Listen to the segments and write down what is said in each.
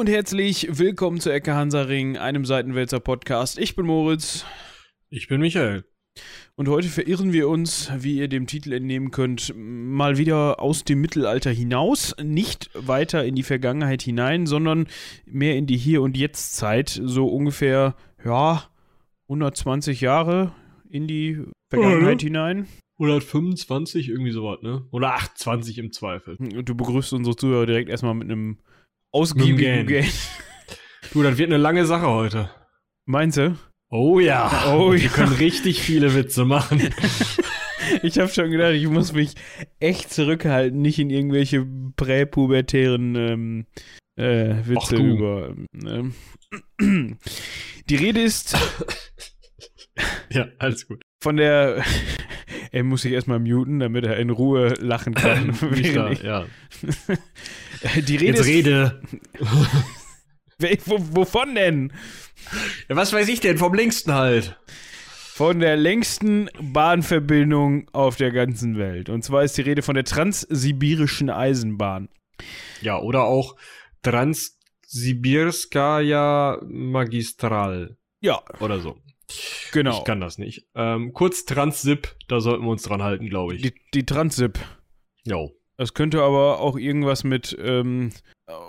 und herzlich willkommen zu Ecke Hansaring, einem Seitenwälzer Podcast. Ich bin Moritz. Ich bin Michael. Und heute verirren wir uns, wie ihr dem Titel entnehmen könnt, mal wieder aus dem Mittelalter hinaus, nicht weiter in die Vergangenheit hinein, sondern mehr in die Hier- und Jetzt-Zeit, so ungefähr, ja, 120 Jahre in die Vergangenheit Mhm. hinein. 125, irgendwie sowas, ne? Oder 28 im Zweifel. Und du begrüßt unsere Zuhörer direkt erstmal mit einem einem Game. Du, das wird eine lange Sache heute. Meinst du? Oh ja. Oh Wir ja. können richtig viele Witze machen. Ich habe schon gedacht, ich muss mich echt zurückhalten, nicht in irgendwelche präpubertären ähm, äh, Witze Ach du. über. Ähm, die Rede ist ja, alles gut. von der. Er muss sich erstmal muten, damit er in Ruhe lachen kann. Ich- ja. die Rede Jetzt rede. Wovon denn? Ja, was weiß ich denn? Vom längsten halt. Von der längsten Bahnverbindung auf der ganzen Welt. Und zwar ist die Rede von der transsibirischen Eisenbahn. Ja, oder auch Transsibirskaya Magistral Ja, oder so. Genau. Ich kann das nicht. Ähm, kurz Transsib, da sollten wir uns dran halten, glaube ich. Die, die Transsib. Jo. Das könnte aber auch irgendwas mit, ähm,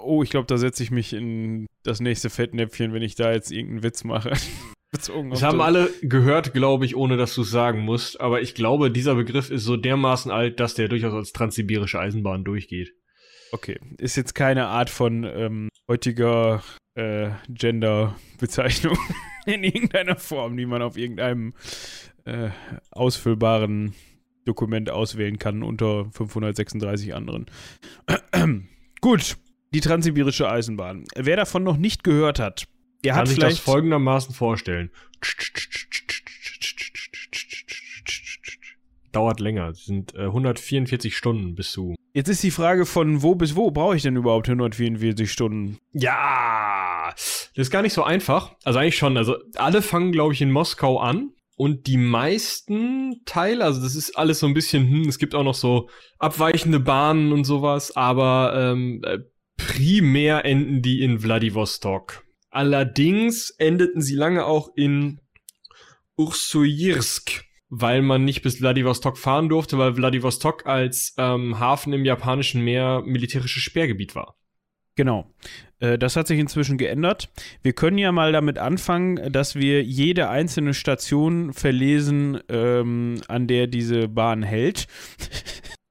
oh, ich glaube, da setze ich mich in das nächste Fettnäpfchen, wenn ich da jetzt irgendeinen Witz mache. Bezogen Das haben das- alle gehört, glaube ich, ohne dass du es sagen musst. Aber ich glaube, dieser Begriff ist so dermaßen alt, dass der durchaus als transsibirische Eisenbahn durchgeht. Okay, ist jetzt keine Art von ähm, heutiger äh, Gender-Bezeichnung in irgendeiner Form, die man auf irgendeinem äh, ausfüllbaren Dokument auswählen kann unter 536 anderen. Gut, die transsibirische Eisenbahn. Wer davon noch nicht gehört hat, der Kann hat sich das vielleicht folgendermaßen vorstellen. Dauert länger. Es sind äh, 144 Stunden bis zu. Jetzt ist die Frage von wo bis wo brauche ich denn überhaupt 144 Stunden? Ja, das ist gar nicht so einfach. Also eigentlich schon. Also alle fangen, glaube ich, in Moskau an. Und die meisten Teile, also das ist alles so ein bisschen, hm, es gibt auch noch so abweichende Bahnen und sowas, aber ähm, äh, primär enden die in Wladiwostok. Allerdings endeten sie lange auch in Ursuyirsk, weil man nicht bis Wladiwostok fahren durfte, weil Wladiwostok als ähm, Hafen im japanischen Meer militärisches Sperrgebiet war. Genau. Äh, Das hat sich inzwischen geändert. Wir können ja mal damit anfangen, dass wir jede einzelne Station verlesen, ähm, an der diese Bahn hält.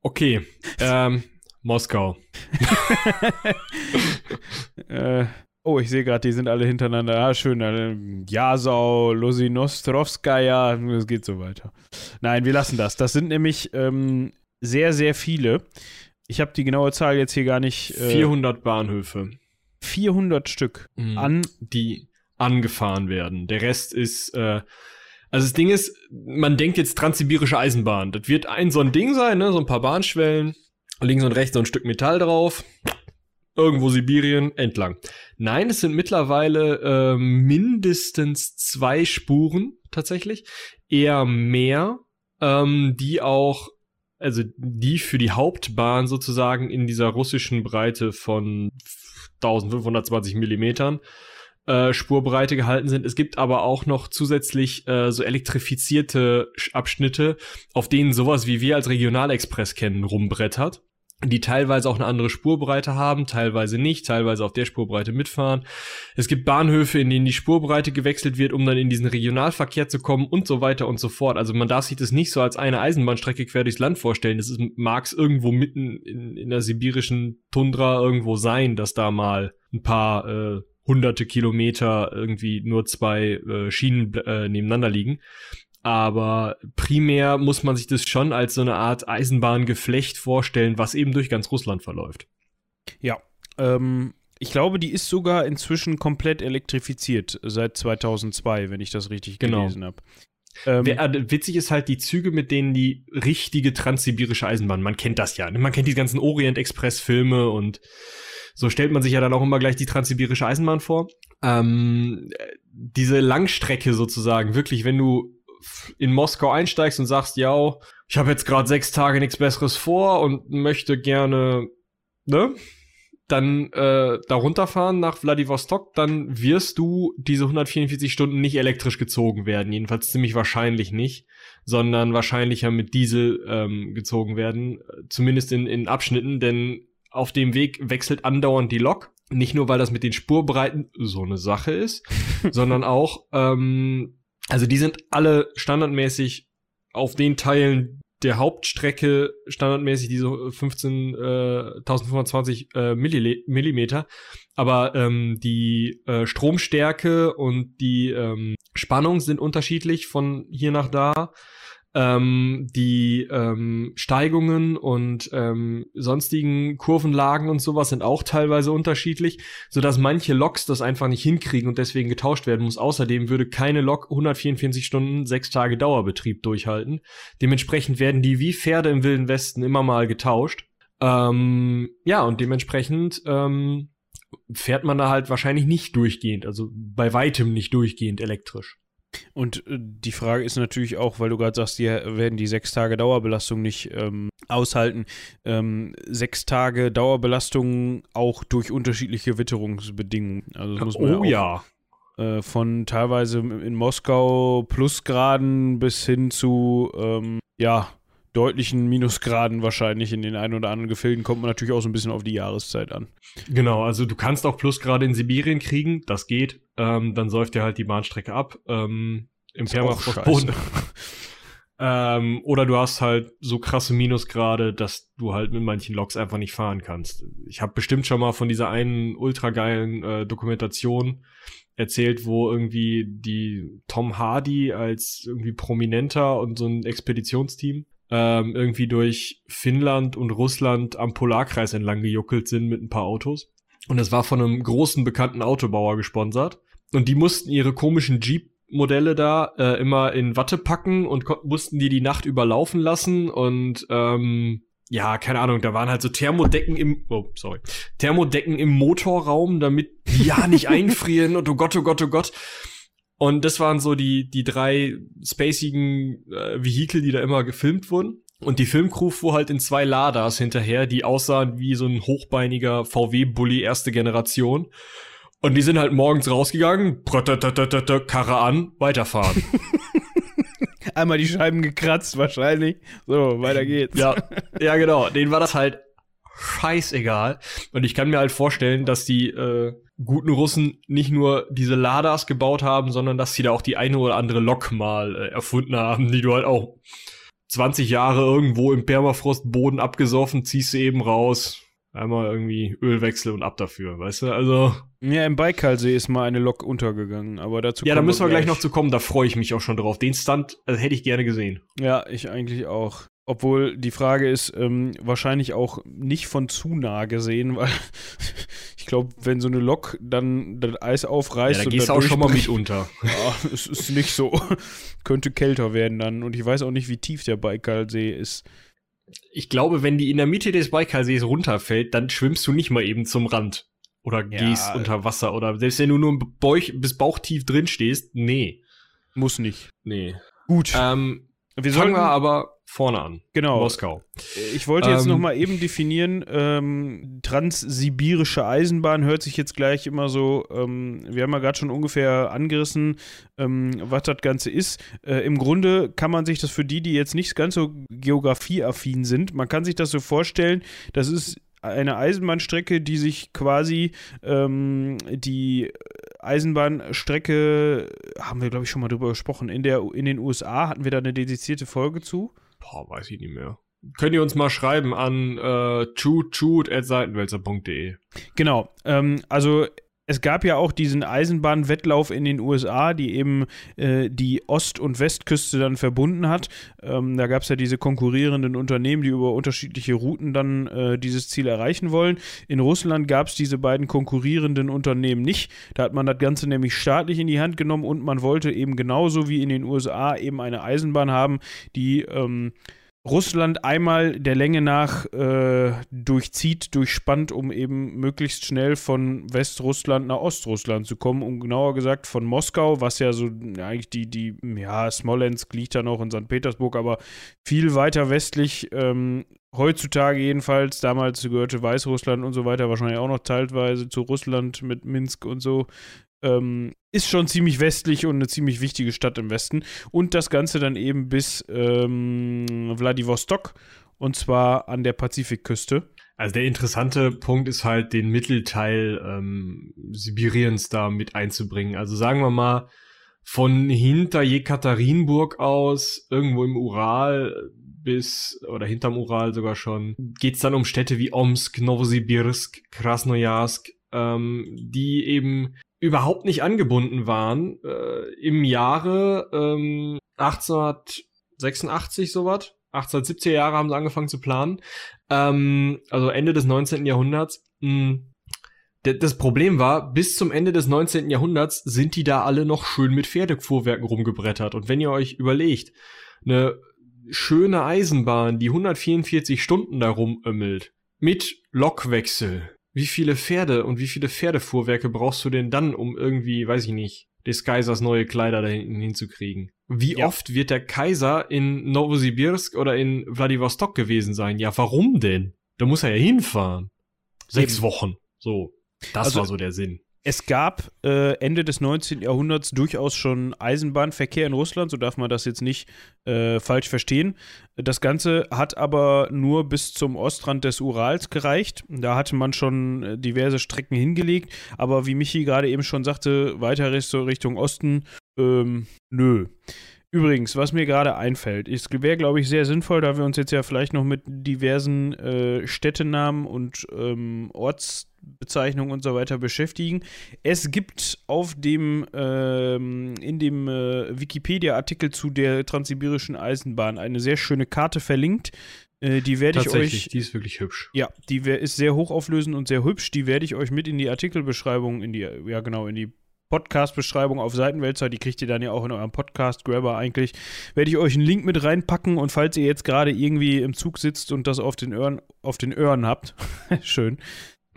Okay, ähm, Moskau. äh, oh, ich sehe gerade, die sind alle hintereinander. Ah, schön. Äh, Jasau, Losinostrovskaya, es geht so weiter. Nein, wir lassen das. Das sind nämlich ähm, sehr, sehr viele. Ich habe die genaue Zahl jetzt hier gar nicht. Äh, 400 Bahnhöfe, 400 Stück an. die angefahren werden. Der Rest ist, äh, also das Ding ist, man denkt jetzt transsibirische Eisenbahn. Das wird ein so ein Ding sein, ne? so ein paar Bahnschwellen, links und rechts so ein Stück Metall drauf. Irgendwo Sibirien entlang. Nein, es sind mittlerweile äh, mindestens zwei Spuren tatsächlich, eher mehr, ähm, die auch, also die für die Hauptbahn sozusagen in dieser russischen Breite von 1520 Millimetern äh, Spurbreite gehalten sind. Es gibt aber auch noch zusätzlich äh, so elektrifizierte Sch- Abschnitte, auf denen sowas wie wir als Regionalexpress kennen, rumbrettert die teilweise auch eine andere Spurbreite haben, teilweise nicht, teilweise auf der Spurbreite mitfahren. Es gibt Bahnhöfe, in denen die Spurbreite gewechselt wird, um dann in diesen Regionalverkehr zu kommen und so weiter und so fort. Also man darf sich das nicht so als eine Eisenbahnstrecke quer durchs Land vorstellen. Das ist, mag's irgendwo mitten in, in der sibirischen Tundra irgendwo sein, dass da mal ein paar äh, hunderte Kilometer irgendwie nur zwei äh, Schienen äh, nebeneinander liegen. Aber primär muss man sich das schon als so eine Art Eisenbahngeflecht vorstellen, was eben durch ganz Russland verläuft. Ja. Ähm, ich glaube, die ist sogar inzwischen komplett elektrifiziert seit 2002, wenn ich das richtig Genau. gelesen habe. Ähm, äh, Witzig ist halt die Züge, mit denen die richtige transsibirische Eisenbahn, man kennt das ja, ne? man kennt die ganzen Orient-Express-Filme und so stellt man sich ja dann auch immer gleich die transsibirische Eisenbahn vor. Ähm, äh, diese Langstrecke sozusagen, wirklich, wenn du in Moskau einsteigst und sagst, ja, ich habe jetzt gerade sechs Tage nichts Besseres vor und möchte gerne, ne? dann äh, da runterfahren nach Vladivostok, dann wirst du diese 144 Stunden nicht elektrisch gezogen werden. Jedenfalls ziemlich wahrscheinlich nicht, sondern wahrscheinlicher mit Diesel ähm, gezogen werden. Zumindest in, in Abschnitten, denn auf dem Weg wechselt andauernd die Lok. Nicht nur, weil das mit den Spurbreiten so eine Sache ist, sondern auch, ähm, also die sind alle standardmäßig auf den Teilen der Hauptstrecke standardmäßig diese 15, äh, 1025 äh, Millimeter, aber ähm, die äh, Stromstärke und die ähm, Spannung sind unterschiedlich von hier nach da ähm, die ähm, Steigungen und ähm, sonstigen Kurvenlagen und sowas sind auch teilweise unterschiedlich, so dass manche Loks das einfach nicht hinkriegen und deswegen getauscht werden muss. Außerdem würde keine Lok 144 Stunden, sechs Tage Dauerbetrieb durchhalten. Dementsprechend werden die wie Pferde im Wilden Westen immer mal getauscht. Ähm, ja, und dementsprechend ähm, fährt man da halt wahrscheinlich nicht durchgehend, also bei weitem nicht durchgehend elektrisch. Und äh, die Frage ist natürlich auch, weil du gerade sagst, die werden die sechs Tage Dauerbelastung nicht ähm, aushalten. Ähm, sechs Tage Dauerbelastung auch durch unterschiedliche Witterungsbedingungen. Also das muss man oh ja. ja. Äh, von teilweise in Moskau Plusgraden bis hin zu ähm, ja deutlichen Minusgraden wahrscheinlich in den ein oder anderen Gefilden kommt man natürlich auch so ein bisschen auf die Jahreszeit an. Genau, also du kannst auch Plusgrade in Sibirien kriegen, das geht. Ähm, dann säuft dir halt die Bahnstrecke ab ähm, im Permafrostboden. ähm, oder du hast halt so krasse Minusgrade, dass du halt mit manchen Loks einfach nicht fahren kannst. Ich habe bestimmt schon mal von dieser einen ultra geilen äh, Dokumentation erzählt, wo irgendwie die Tom Hardy als irgendwie Prominenter und so ein Expeditionsteam ähm, irgendwie durch Finnland und Russland am Polarkreis entlang gejuckelt sind mit ein paar Autos. Und das war von einem großen bekannten Autobauer gesponsert. Und die mussten ihre komischen Jeep-Modelle da äh, immer in Watte packen und mussten die die Nacht überlaufen lassen. Und ähm, ja, keine Ahnung, da waren halt so Thermodecken im, oh, sorry, Thermodecken im Motorraum, damit die ja nicht einfrieren und oh Gott, oh Gott, oh Gott. Und das waren so die, die drei spacigen äh, Vehikel, die da immer gefilmt wurden. Und die Filmcrew fuhr halt in zwei Ladas hinterher, die aussahen wie so ein hochbeiniger VW-Bully erste Generation. Und die sind halt morgens rausgegangen, Karre an, weiterfahren. Einmal die Scheiben gekratzt wahrscheinlich. So, weiter geht's. Ja, ja genau. Denen war das halt scheißegal. Und ich kann mir halt vorstellen, dass die äh, guten Russen nicht nur diese Ladas gebaut haben, sondern dass sie da auch die eine oder andere Lok mal äh, erfunden haben, die du halt auch 20 Jahre irgendwo im Permafrostboden abgesoffen, ziehst du eben raus, einmal irgendwie Ölwechsel und ab dafür, weißt du? Also. Ja, im Baikalsee ist mal eine Lok untergegangen, aber dazu Ja, da müssen wir gleich noch zu kommen, da freue ich mich auch schon drauf. Den Stunt also hätte ich gerne gesehen. Ja, ich eigentlich auch. Obwohl die Frage ist, ähm, wahrscheinlich auch nicht von zu nah gesehen, weil ich glaube, wenn so eine Lok dann das Eis aufreißt. Ja, da gehst du auch schon mal mit unter. Ja, es ist nicht so. Könnte kälter werden dann. Und ich weiß auch nicht, wie tief der Baikalsee ist. Ich glaube, wenn die in der Mitte des Baikalsees runterfällt, dann schwimmst du nicht mal eben zum Rand. Oder ja, gehst unter Wasser. Oder selbst wenn du nur Bauch, bis bauchtief drin stehst, nee. Muss nicht. Nee. Gut. Ähm, wir sollten wir aber vorne an. Genau. Moskau. Ich wollte jetzt ähm, noch mal eben definieren, ähm, transsibirische Eisenbahn hört sich jetzt gleich immer so, ähm, wir haben ja gerade schon ungefähr angerissen, ähm, was das Ganze ist. Äh, Im Grunde kann man sich das für die, die jetzt nicht ganz so geografieaffin sind, man kann sich das so vorstellen, das ist eine Eisenbahnstrecke, die sich quasi ähm, die Eisenbahnstrecke, haben wir glaube ich schon mal drüber gesprochen, in, der, in den USA hatten wir da eine dedizierte Folge zu. Boah, weiß ich nicht mehr. Könnt ihr uns mal schreiben an äh, chut.seitenwälzer.de. Genau. Ähm, also es gab ja auch diesen Eisenbahnwettlauf in den USA, die eben äh, die Ost- und Westküste dann verbunden hat. Ähm, da gab es ja diese konkurrierenden Unternehmen, die über unterschiedliche Routen dann äh, dieses Ziel erreichen wollen. In Russland gab es diese beiden konkurrierenden Unternehmen nicht. Da hat man das Ganze nämlich staatlich in die Hand genommen und man wollte eben genauso wie in den USA eben eine Eisenbahn haben, die ähm, Russland einmal der Länge nach äh, durchzieht, durchspannt, um eben möglichst schnell von Westrussland nach Ostrussland zu kommen, um genauer gesagt von Moskau, was ja so eigentlich die, die, ja, Smolensk liegt da noch in St. Petersburg, aber viel weiter westlich ähm, heutzutage jedenfalls, damals gehörte Weißrussland und so weiter wahrscheinlich auch noch teilweise zu Russland mit Minsk und so. Ähm, ist schon ziemlich westlich und eine ziemlich wichtige Stadt im Westen. Und das Ganze dann eben bis ähm, Vladivostok und zwar an der Pazifikküste. Also der interessante Punkt ist halt, den Mittelteil ähm, Sibiriens da mit einzubringen. Also sagen wir mal, von hinter Jekaterinburg aus, irgendwo im Ural bis, oder hinterm Ural sogar schon, geht's dann um Städte wie Omsk, Novosibirsk, Krasnojarsk, ähm, die eben überhaupt nicht angebunden waren. Äh, Im Jahre ähm, 1886 sowas. 1870er Jahre haben sie angefangen zu planen. Ähm, also Ende des 19. Jahrhunderts. Hm, das Problem war, bis zum Ende des 19. Jahrhunderts sind die da alle noch schön mit Pferdefuhrwerken rumgebrettert. Und wenn ihr euch überlegt, eine schöne Eisenbahn, die 144 Stunden da rumömmelt, mit Lokwechsel, wie viele Pferde und wie viele Pferdefuhrwerke brauchst du denn dann, um irgendwie, weiß ich nicht, des Kaisers neue Kleider da hinten hinzukriegen? Wie ja. oft wird der Kaiser in Novosibirsk oder in Vladivostok gewesen sein? Ja, warum denn? Da muss er ja hinfahren. Sechs Eben. Wochen. So. Das also, war so der Sinn. Es gab äh, Ende des 19. Jahrhunderts durchaus schon Eisenbahnverkehr in Russland, so darf man das jetzt nicht äh, falsch verstehen. Das Ganze hat aber nur bis zum Ostrand des Urals gereicht. Da hatte man schon äh, diverse Strecken hingelegt, aber wie Michi gerade eben schon sagte, weiter Richtung Osten, ähm, nö. Übrigens, was mir gerade einfällt, es wäre, glaube ich, sehr sinnvoll, da wir uns jetzt ja vielleicht noch mit diversen äh, Städtenamen und ähm, Ortsbezeichnungen und so weiter beschäftigen. Es gibt auf dem, ähm, in dem äh, Wikipedia-Artikel zu der transsibirischen Eisenbahn eine sehr schöne Karte verlinkt. Äh, die werde ich euch. Die ist wirklich hübsch. Ja, die wär, ist sehr hochauflösend und sehr hübsch. Die werde ich euch mit in die Artikelbeschreibung, in die, ja genau, in die Podcast-Beschreibung auf Seitenwälzer, die kriegt ihr dann ja auch in eurem Podcast-Grabber eigentlich. Werde ich euch einen Link mit reinpacken und falls ihr jetzt gerade irgendwie im Zug sitzt und das auf den Ohren, auf den Ohren habt, schön,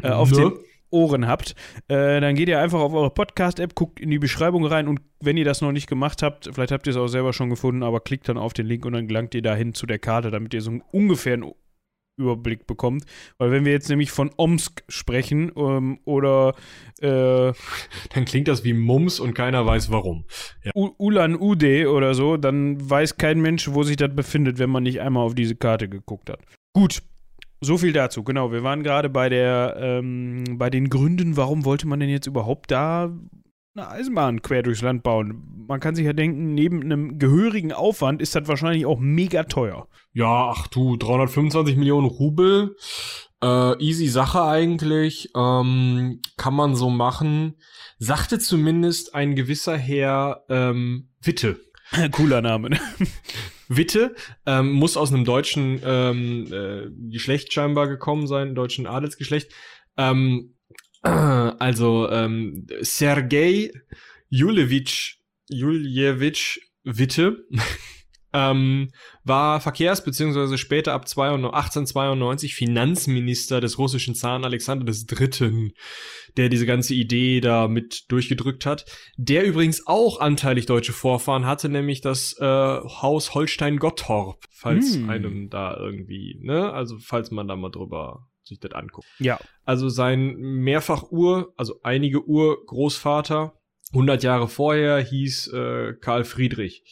äh, auf ne? den Ohren habt, äh, dann geht ihr einfach auf eure Podcast-App, guckt in die Beschreibung rein und wenn ihr das noch nicht gemacht habt, vielleicht habt ihr es auch selber schon gefunden, aber klickt dann auf den Link und dann gelangt ihr dahin zu der Karte, damit ihr so ungefähr einen Überblick bekommt. Weil wenn wir jetzt nämlich von Omsk sprechen ähm, oder äh, dann klingt das wie Mums und keiner weiß warum. Ja. Ulan Ude oder so, dann weiß kein Mensch, wo sich das befindet, wenn man nicht einmal auf diese Karte geguckt hat. Gut. So viel dazu, genau. Wir waren gerade bei der, ähm, bei den Gründen, warum wollte man denn jetzt überhaupt da eine Eisenbahn quer durchs Land bauen. Man kann sich ja denken, neben einem gehörigen Aufwand ist das wahrscheinlich auch mega teuer. Ja, ach du, 325 Millionen Rubel. Äh, easy Sache eigentlich. Ähm, kann man so machen. Sagte zumindest ein gewisser Herr ähm, Witte. Cooler Name. Ne? Witte ähm, muss aus einem deutschen ähm, äh, Geschlecht scheinbar gekommen sein, deutschen Adelsgeschlecht. Ähm, also ähm, Sergei Julewitsch Juljewitsch Witte ähm, war Verkehrs- bzw. später ab 1892 Finanzminister des russischen Zaren Alexander III., der diese ganze Idee da mit durchgedrückt hat. Der übrigens auch anteilig deutsche Vorfahren hatte, nämlich das äh, Haus Holstein-Gottorp, falls hm. einem da irgendwie, ne, also falls man da mal drüber sich das anguckt. Ja. Also sein mehrfach Ur, also einige Urgroßvater, 100 Jahre vorher hieß äh, Karl Friedrich.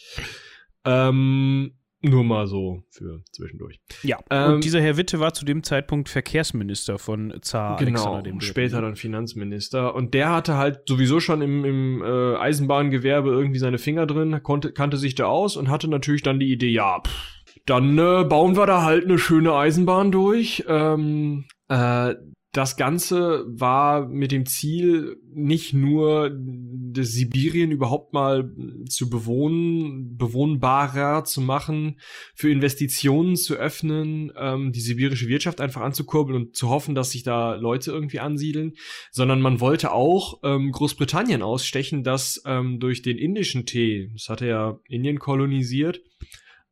Ähm, nur mal so für zwischendurch. Ja, ähm, und dieser Herr Witte war zu dem Zeitpunkt Verkehrsminister von Zar genau, Alexander dem später dann Finanzminister. Und der hatte halt sowieso schon im, im äh, Eisenbahngewerbe irgendwie seine Finger drin, konnte, kannte sich da aus und hatte natürlich dann die Idee, ja, pff, dann äh, bauen wir da halt eine schöne Eisenbahn durch. Ähm, äh, das Ganze war mit dem Ziel, nicht nur das Sibirien überhaupt mal zu bewohnen, bewohnbarer zu machen, für Investitionen zu öffnen, ähm, die sibirische Wirtschaft einfach anzukurbeln und zu hoffen, dass sich da Leute irgendwie ansiedeln, sondern man wollte auch ähm, Großbritannien ausstechen, das ähm, durch den indischen Tee, das hatte ja Indien kolonisiert,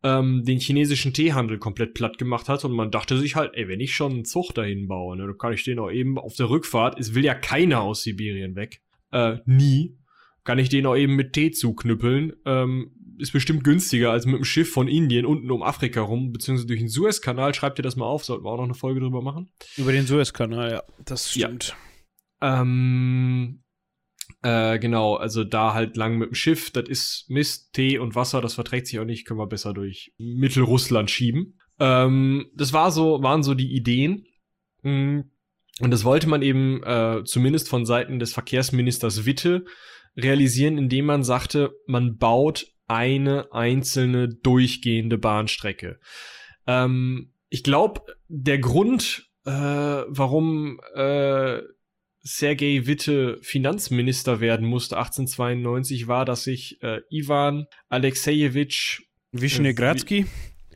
ähm, den chinesischen Teehandel komplett platt gemacht hat und man dachte sich halt, ey, wenn ich schon einen Zug dahin baue, ne, dann kann ich den auch eben auf der Rückfahrt, es will ja keiner aus Sibirien weg, äh, nie, kann ich den auch eben mit Tee zuknüppeln, ähm, ist bestimmt günstiger als mit dem Schiff von Indien unten um Afrika rum, beziehungsweise durch den Suezkanal. Schreibt ihr das mal auf, sollten wir auch noch eine Folge drüber machen. Über den Suezkanal, ja, das stimmt. Ja. Ähm, äh, genau, also da halt lang mit dem Schiff, das ist Mist, Tee und Wasser, das verträgt sich auch nicht, können wir besser durch Mittelrussland schieben. Ähm, das war so, waren so die Ideen. Mm, und das wollte man eben äh, zumindest von Seiten des Verkehrsministers Witte realisieren, indem man sagte, man baut eine einzelne durchgehende Bahnstrecke. Ähm, ich glaube, der Grund, äh, warum äh, Sergei Witte Finanzminister werden musste 1892, war, dass sich äh, Ivan Alexejewitsch Wischnegradsky?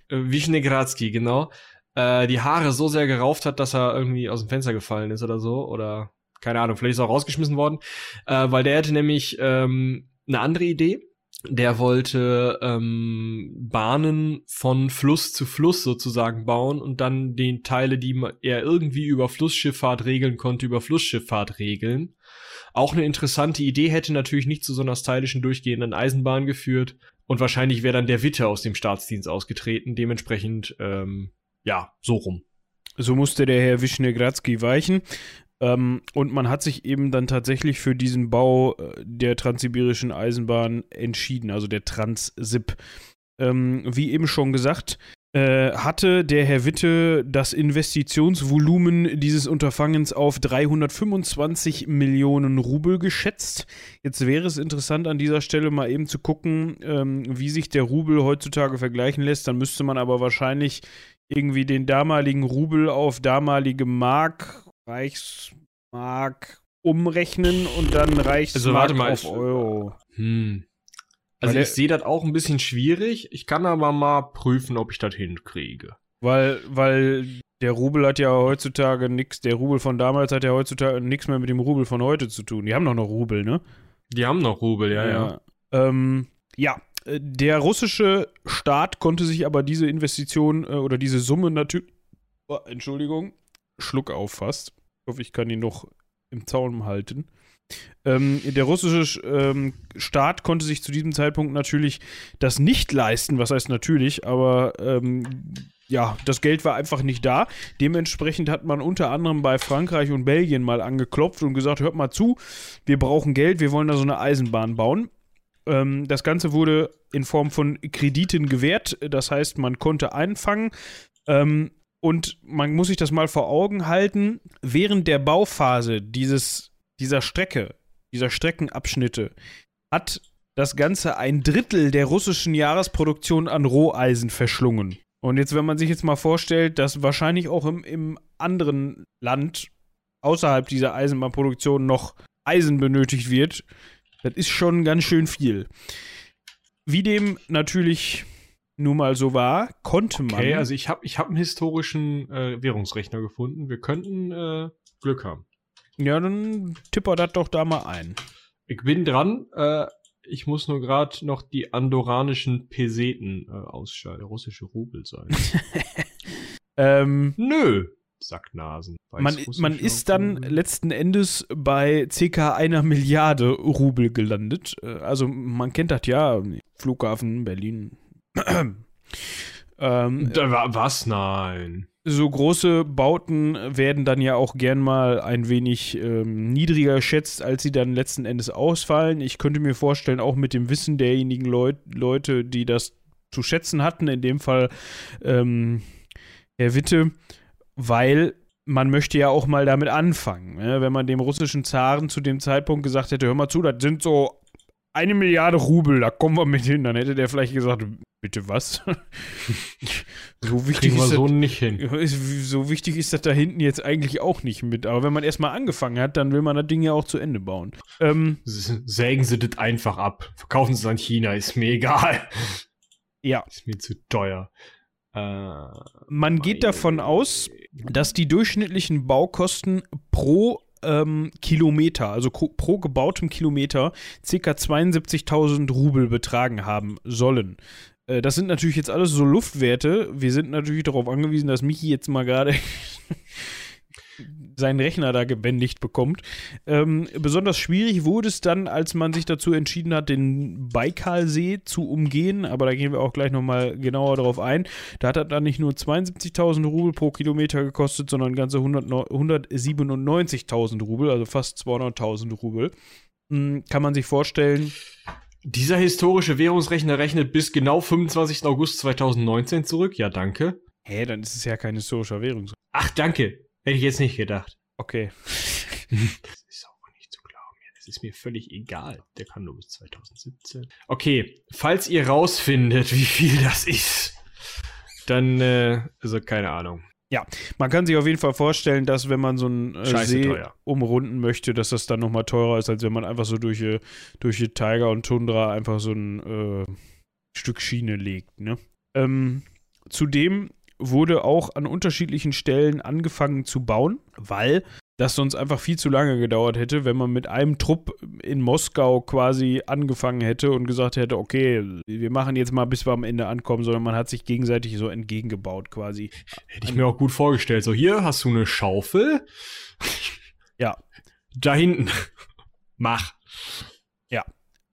Äh, Wischnegradsky, genau. Äh, die Haare so sehr gerauft hat, dass er irgendwie aus dem Fenster gefallen ist oder so. Oder keine Ahnung, vielleicht ist er auch rausgeschmissen worden. Äh, weil der hatte nämlich ähm, eine andere Idee. Der wollte ähm, Bahnen von Fluss zu Fluss sozusagen bauen und dann die Teile, die er irgendwie über Flussschifffahrt regeln konnte, über Flussschifffahrt regeln. Auch eine interessante Idee hätte natürlich nicht zu so einer stylischen durchgehenden Eisenbahn geführt und wahrscheinlich wäre dann der Witte aus dem Staatsdienst ausgetreten. Dementsprechend, ähm, ja, so rum. So musste der Herr Wischnegradsky weichen. Ähm, und man hat sich eben dann tatsächlich für diesen Bau äh, der transsibirischen Eisenbahn entschieden, also der Transsib. Ähm, wie eben schon gesagt, äh, hatte der Herr Witte das Investitionsvolumen dieses Unterfangens auf 325 Millionen Rubel geschätzt. Jetzt wäre es interessant an dieser Stelle mal eben zu gucken, ähm, wie sich der Rubel heutzutage vergleichen lässt. Dann müsste man aber wahrscheinlich irgendwie den damaligen Rubel auf damalige Mark Reichsmark umrechnen und dann Reichsmark also, warte mal, auf Euro. Hm. Also ich sehe das auch ein bisschen schwierig. Ich kann aber mal prüfen, ob ich das hinkriege. Weil, weil der Rubel hat ja heutzutage nichts, der Rubel von damals hat ja heutzutage nichts mehr mit dem Rubel von heute zu tun. Die haben doch noch Rubel, ne? Die haben noch Rubel, ja, ja. Ja, ähm, ja. der russische Staat konnte sich aber diese Investition äh, oder diese Summe natürlich, oh, Entschuldigung, Schluck auffasst. Ich hoffe, ich kann ihn noch im Zaun halten. Ähm, der russische ähm, Staat konnte sich zu diesem Zeitpunkt natürlich das nicht leisten, was heißt natürlich, aber ähm, ja, das Geld war einfach nicht da. Dementsprechend hat man unter anderem bei Frankreich und Belgien mal angeklopft und gesagt, hört mal zu, wir brauchen Geld, wir wollen da so eine Eisenbahn bauen. Ähm, das Ganze wurde in Form von Krediten gewährt, das heißt, man konnte einfangen. Ähm, und man muss sich das mal vor Augen halten, während der Bauphase dieses, dieser Strecke, dieser Streckenabschnitte, hat das Ganze ein Drittel der russischen Jahresproduktion an Roheisen verschlungen. Und jetzt, wenn man sich jetzt mal vorstellt, dass wahrscheinlich auch im, im anderen Land außerhalb dieser Eisenbahnproduktion noch Eisen benötigt wird, das ist schon ganz schön viel. Wie dem natürlich nun mal so war, konnte man. Okay, also ich habe ich hab einen historischen äh, Währungsrechner gefunden. Wir könnten äh, Glück haben. Ja, dann tipper das doch da mal ein. Ich bin dran. Äh, ich muss nur gerade noch die andoranischen Peseten äh, ausschalten. Russische Rubel sein. ähm, Nö. Sacknasen. man, man ist dann letzten Endes bei ca. einer Milliarde Rubel gelandet. Äh, also man kennt das ja, Flughafen Berlin, ähm, was? Nein. So große Bauten werden dann ja auch gern mal ein wenig ähm, niedriger geschätzt, als sie dann letzten Endes ausfallen. Ich könnte mir vorstellen, auch mit dem Wissen derjenigen Leut Leute, die das zu schätzen hatten, in dem Fall ähm, Herr Witte, weil man möchte ja auch mal damit anfangen. Ne? Wenn man dem russischen Zaren zu dem Zeitpunkt gesagt hätte, hör mal zu, das sind so eine Milliarde Rubel, da kommen wir mit hin, dann hätte der vielleicht gesagt, bitte was? so wichtig so das, nicht hin. So wichtig ist das da hinten jetzt eigentlich auch nicht mit. Aber wenn man erstmal angefangen hat, dann will man das Ding ja auch zu Ende bauen. Ähm, Sägen Sie das einfach ab. Verkaufen Sie es an China, ist mir egal. Ja. Ist mir zu teuer. Äh, man geht davon aus, dass die durchschnittlichen Baukosten pro ähm, Kilometer, also pro gebautem Kilometer, ca. 72.000 Rubel betragen haben sollen. Äh, das sind natürlich jetzt alles so Luftwerte. Wir sind natürlich darauf angewiesen, dass Michi jetzt mal gerade seinen Rechner da gebändigt bekommt. Ähm, besonders schwierig wurde es dann, als man sich dazu entschieden hat, den Baikalsee zu umgehen, aber da gehen wir auch gleich nochmal genauer drauf ein. Da hat er dann nicht nur 72.000 Rubel pro Kilometer gekostet, sondern ganze 197.000 Rubel, also fast 200.000 Rubel. Hm, kann man sich vorstellen. Dieser historische Währungsrechner rechnet bis genau 25. August 2019 zurück. Ja, danke. Hä, dann ist es ja kein historischer Währungsrechner. Ach, danke. Hätte ich jetzt nicht gedacht. Okay. das ist auch nicht zu glauben. Das ist mir völlig egal. Der kann nur bis 2017. Okay, falls ihr rausfindet, wie viel das ist, dann, äh, also keine Ahnung. Ja, man kann sich auf jeden Fall vorstellen, dass wenn man so einen äh, See teuer. umrunden möchte, dass das dann nochmal teurer ist, als wenn man einfach so durch, äh, durch die Tiger und Tundra einfach so ein äh, Stück Schiene legt. Ne? Ähm, zudem wurde auch an unterschiedlichen Stellen angefangen zu bauen, weil das sonst einfach viel zu lange gedauert hätte, wenn man mit einem Trupp in Moskau quasi angefangen hätte und gesagt hätte, okay, wir machen jetzt mal, bis wir am Ende ankommen, sondern man hat sich gegenseitig so entgegengebaut quasi. Hätte ich mir auch gut vorgestellt. So, hier hast du eine Schaufel. Ja. Da hinten. Mach. Ja.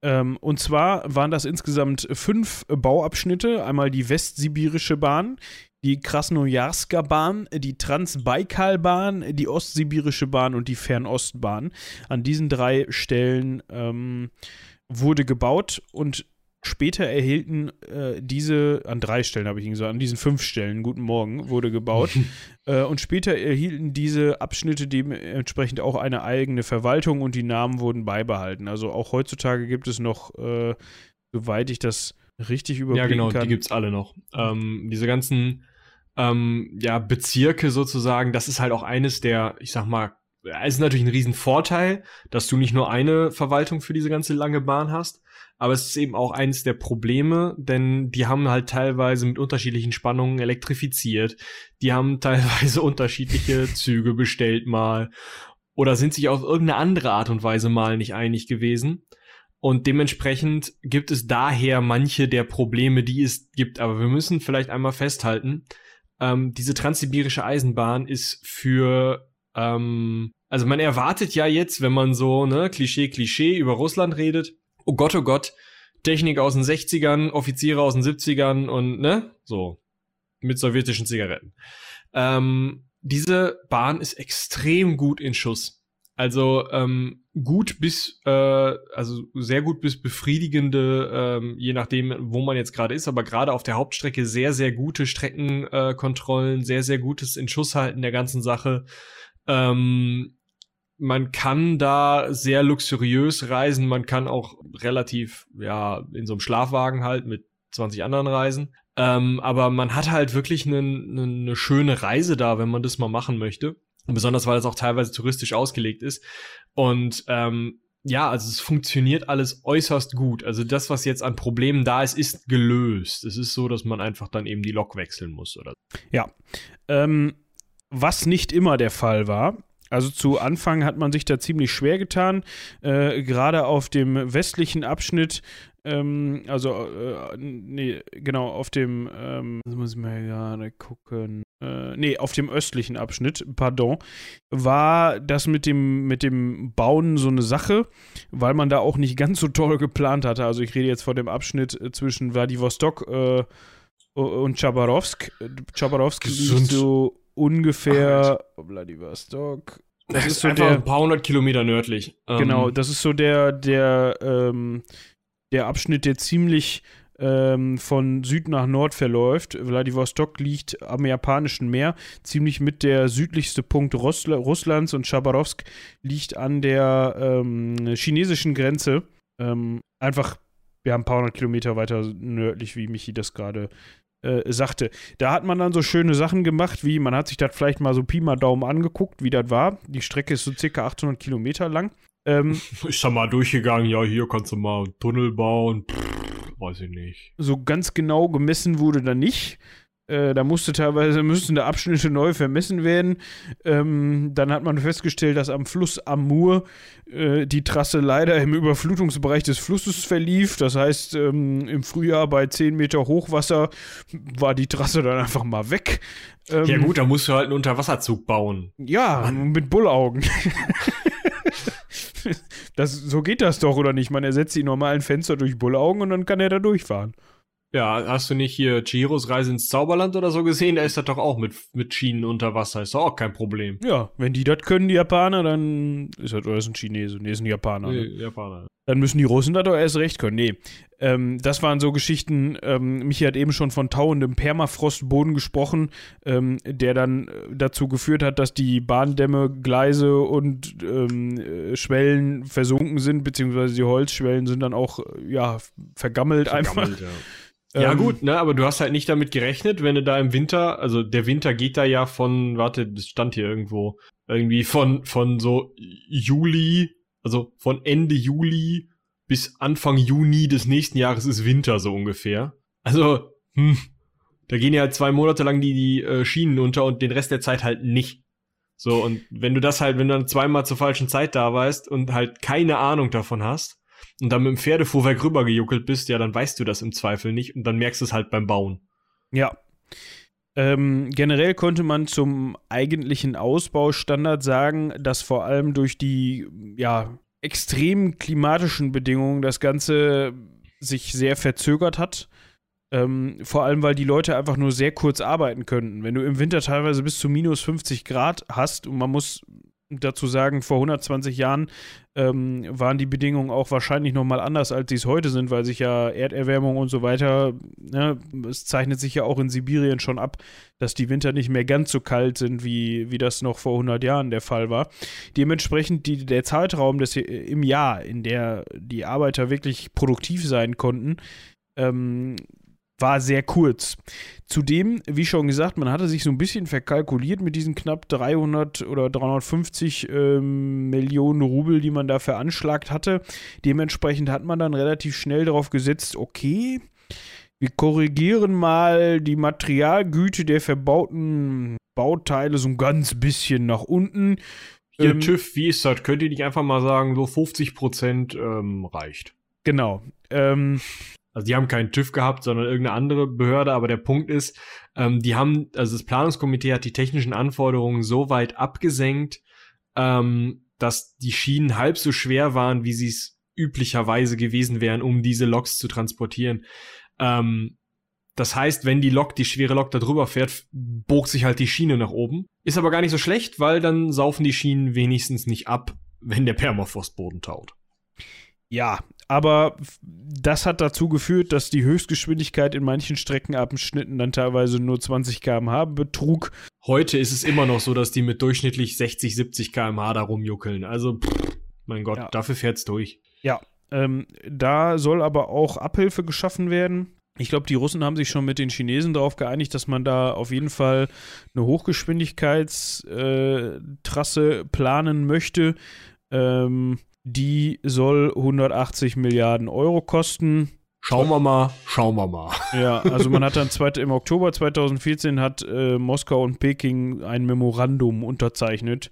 Ähm, und zwar waren das insgesamt fünf Bauabschnitte. Einmal die Westsibirische Bahn, die Krasnojarska Bahn, die Transbaikal-Bahn, die Ostsibirische Bahn und die Fernostbahn. An diesen drei Stellen ähm, wurde gebaut und später erhielten äh, diese, an drei Stellen habe ich ihn gesagt, an diesen fünf Stellen, guten Morgen, wurde gebaut. äh, und später erhielten diese Abschnitte dementsprechend auch eine eigene Verwaltung und die Namen wurden beibehalten. Also auch heutzutage gibt es noch, äh, soweit ich das richtig überblicken kann. Ja, genau, kann, die gibt es alle noch. Ähm, diese ganzen ähm, ja, Bezirke sozusagen, das ist halt auch eines der, ich sag mal, es ist natürlich ein Riesenvorteil, dass du nicht nur eine Verwaltung für diese ganze lange Bahn hast, aber es ist eben auch eines der Probleme, denn die haben halt teilweise mit unterschiedlichen Spannungen elektrifiziert, die haben teilweise unterschiedliche Züge bestellt mal oder sind sich auf irgendeine andere Art und Weise mal nicht einig gewesen. Und dementsprechend gibt es daher manche der Probleme, die es gibt. Aber wir müssen vielleicht einmal festhalten, ähm, diese transsibirische Eisenbahn ist für, ähm, also man erwartet ja jetzt, wenn man so, ne, Klischee, Klischee über Russland redet, oh Gott, oh Gott, Technik aus den 60ern, Offiziere aus den 70ern und, ne, so, mit sowjetischen Zigaretten. Ähm, diese Bahn ist extrem gut in Schuss. Also ähm, gut bis, äh, also sehr gut bis befriedigende, ähm, je nachdem, wo man jetzt gerade ist, aber gerade auf der Hauptstrecke sehr, sehr gute Streckenkontrollen, äh, sehr, sehr gutes Inschusshalten der ganzen Sache. Ähm, man kann da sehr luxuriös reisen, man kann auch relativ, ja, in so einem Schlafwagen halt mit 20 anderen reisen. Ähm, aber man hat halt wirklich eine ne, ne schöne Reise da, wenn man das mal machen möchte. Und besonders, weil es auch teilweise touristisch ausgelegt ist. Und ähm, ja, also es funktioniert alles äußerst gut. Also das, was jetzt an Problemen da ist, ist gelöst. Es ist so, dass man einfach dann eben die Lok wechseln muss, oder? Ja. Ähm, was nicht immer der Fall war, also zu Anfang hat man sich da ziemlich schwer getan. Äh, Gerade auf dem westlichen Abschnitt ähm, also, äh, nee, genau, auf dem, ähm, muss ich mal gerade gucken. Äh, nee, auf dem östlichen Abschnitt, pardon, war das mit dem, mit dem Bauen so eine Sache, weil man da auch nicht ganz so toll geplant hatte. Also, ich rede jetzt von dem Abschnitt äh, zwischen Vladivostok äh, und Chabarovsk. Chabarovsk liegt so ungefähr Ach, Vladivostok. Das, das ist so einfach der, ein paar hundert Kilometer nördlich. Genau, ähm, das ist so der, der, ähm, der Abschnitt, der ziemlich ähm, von Süd nach Nord verläuft. Vladivostok liegt am Japanischen Meer, ziemlich mit der südlichste Punkt Russl Russlands und Chabarovsk liegt an der ähm, chinesischen Grenze. Ähm, einfach, wir haben ein paar hundert Kilometer weiter nördlich, wie Michi das gerade äh, sagte. Da hat man dann so schöne Sachen gemacht, wie man hat sich das vielleicht mal so Pi mal Daumen angeguckt, wie das war. Die Strecke ist so circa 800 Kilometer lang. Ähm, ich sag mal durchgegangen, ja, hier kannst du mal einen Tunnel bauen. Pff, weiß ich nicht. So ganz genau gemessen wurde da nicht. Äh, da musste teilweise müssen da Abschnitte neu vermessen werden. Ähm, dann hat man festgestellt, dass am Fluss Amur äh, die Trasse leider im Überflutungsbereich des Flusses verlief. Das heißt, ähm, im Frühjahr bei 10 Meter Hochwasser war die Trasse dann einfach mal weg. Ähm, ja gut, da musst du halt einen Unterwasserzug bauen. Ja, Mann. mit Bullaugen. das, so geht das doch, oder nicht? Man ersetzt die normalen Fenster durch Bullaugen und dann kann er da durchfahren. Ja, hast du nicht hier Chihiros Reise ins Zauberland oder so gesehen? Da ist das doch auch mit, mit Schienen unter Wasser. Ist doch auch kein Problem. Ja, wenn die das können, die Japaner, dann ist das, oder ist ein Chinese? Nee, ist ein Japaner. Ne? Nee, Japaner. Dann müssen die Russen das doch erst recht können. Nee, ähm, das waren so Geschichten. Ähm, Michi hat eben schon von tauendem Permafrostboden gesprochen, ähm, der dann äh, dazu geführt hat, dass die Bahndämme, Gleise und ähm, äh, Schwellen versunken sind, beziehungsweise die Holzschwellen sind dann auch, äh, ja, vergammelt, vergammelt einfach. Ja. Ja, ähm, gut, ne, aber du hast halt nicht damit gerechnet, wenn du da im Winter, also der Winter geht da ja von, warte, das stand hier irgendwo, irgendwie von, von so Juli, also von Ende Juli bis Anfang Juni des nächsten Jahres ist Winter so ungefähr. Also, hm, da gehen ja halt zwei Monate lang die, die äh, Schienen unter und den Rest der Zeit halt nicht. So, und wenn du das halt, wenn du dann zweimal zur falschen Zeit da warst und halt keine Ahnung davon hast, und dann mit dem Pferdefuhrwerk rübergejuckelt bist, ja, dann weißt du das im Zweifel nicht und dann merkst du es halt beim Bauen. Ja. Ähm, generell konnte man zum eigentlichen Ausbaustandard sagen, dass vor allem durch die ja, extremen klimatischen Bedingungen das Ganze sich sehr verzögert hat. Ähm, vor allem, weil die Leute einfach nur sehr kurz arbeiten könnten. Wenn du im Winter teilweise bis zu minus 50 Grad hast und man muss dazu sagen, vor 120 Jahren ähm, waren die Bedingungen auch wahrscheinlich nochmal anders, als sie es heute sind, weil sich ja Erderwärmung und so weiter, ne, es zeichnet sich ja auch in Sibirien schon ab, dass die Winter nicht mehr ganz so kalt sind, wie, wie das noch vor 100 Jahren der Fall war. Dementsprechend die, der Zeitraum des, im Jahr, in der die Arbeiter wirklich produktiv sein konnten, ähm, war sehr kurz. Zudem, wie schon gesagt, man hatte sich so ein bisschen verkalkuliert mit diesen knapp 300 oder 350 ähm, Millionen Rubel, die man da veranschlagt hatte. Dementsprechend hat man dann relativ schnell darauf gesetzt, okay, wir korrigieren mal die Materialgüte der verbauten Bauteile so ein ganz bisschen nach unten. Hier, ähm, TÜV, wie ist das? Könnt ihr nicht einfach mal sagen, so 50 Prozent ähm, reicht? Genau. Ähm, also die haben keinen TÜV gehabt, sondern irgendeine andere Behörde, aber der Punkt ist, ähm, die haben, also das Planungskomitee hat die technischen Anforderungen so weit abgesenkt, ähm, dass die Schienen halb so schwer waren, wie sie es üblicherweise gewesen wären, um diese Loks zu transportieren. Ähm, das heißt, wenn die Lok, die schwere Lok da drüber fährt, bog sich halt die Schiene nach oben. Ist aber gar nicht so schlecht, weil dann saufen die Schienen wenigstens nicht ab, wenn der Permafrostboden taut. Ja, aber das hat dazu geführt, dass die Höchstgeschwindigkeit in manchen Streckenabschnitten dann teilweise nur 20 km/h betrug. Heute ist es immer noch so, dass die mit durchschnittlich 60, 70 km/h da rumjuckeln. Also, pff, mein Gott, ja. dafür fährt's durch. Ja, ähm, da soll aber auch Abhilfe geschaffen werden. Ich glaube, die Russen haben sich schon mit den Chinesen darauf geeinigt, dass man da auf jeden Fall eine Hochgeschwindigkeitstrasse äh, planen möchte. Ähm, die soll 180 Milliarden Euro kosten. Schauen wir mal, schauen wir mal. Ja, also man hat dann zweit, im Oktober 2014 hat äh, Moskau und Peking ein Memorandum unterzeichnet.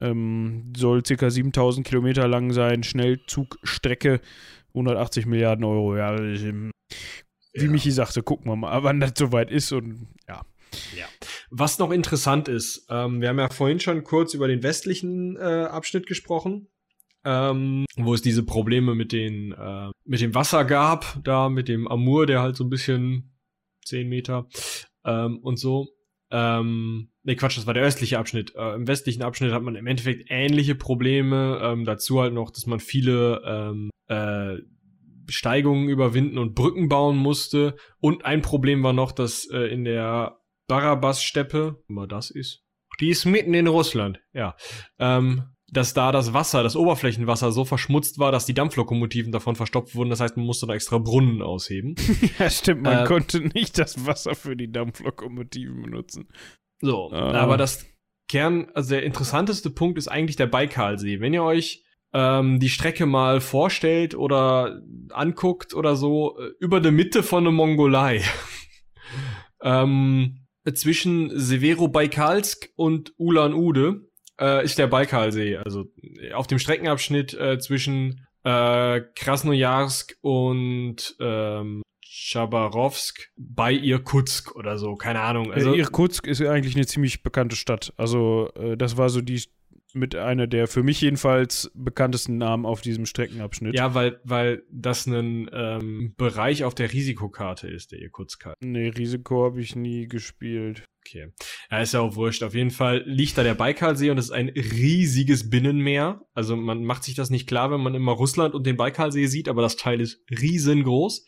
Ähm, soll ca. 7000 Kilometer lang sein, Schnellzugstrecke, 180 Milliarden Euro. Ja, wie ja. Michi sagte, gucken wir mal, wann das soweit ist und ja. Ja. Was noch interessant ist, ähm, wir haben ja vorhin schon kurz über den westlichen äh, Abschnitt gesprochen ähm, wo es diese Probleme mit den äh, mit dem Wasser gab, da mit dem Amur, der halt so ein bisschen zehn Meter ähm, und so. Ähm, ne, Quatsch, das war der östliche Abschnitt. Äh, Im westlichen Abschnitt hat man im Endeffekt ähnliche Probleme. Ähm, dazu halt noch, dass man viele ähm, äh, Steigungen überwinden und Brücken bauen musste. Und ein Problem war noch, dass äh, in der Barabas-Steppe, immer das ist, die ist mitten in Russland, ja, ähm, dass da das Wasser, das Oberflächenwasser so verschmutzt war, dass die Dampflokomotiven davon verstopft wurden. Das heißt, man musste da extra Brunnen ausheben. ja, stimmt, man äh, konnte nicht das Wasser für die Dampflokomotiven benutzen. So, ah. aber das Kern, also der interessanteste Punkt ist eigentlich der Baikalsee. Wenn ihr euch ähm, die Strecke mal vorstellt oder anguckt oder so, äh, über der Mitte von der Mongolei. Ähm, zwischen Severo-Baikalsk und Ulan-Ude äh, ist der Baikalsee. Also auf dem Streckenabschnitt äh, zwischen äh, Krasnojarsk und ähm, Chabarovsk bei Irkutsk oder so, keine Ahnung. Also, Irkutsk ist eigentlich eine ziemlich bekannte Stadt. Also, äh, das war so die mit einer der für mich jedenfalls bekanntesten Namen auf diesem Streckenabschnitt. Ja, weil, weil das ein ähm, Bereich auf der Risikokarte ist, der Irkutsk. Nee, Risiko habe ich nie gespielt. Okay. Ja, ist ja auch wurscht. Auf jeden Fall liegt da der Baikalsee und es ist ein riesiges Binnenmeer. Also man macht sich das nicht klar, wenn man immer Russland und den Baikalsee sieht, aber das Teil ist riesengroß.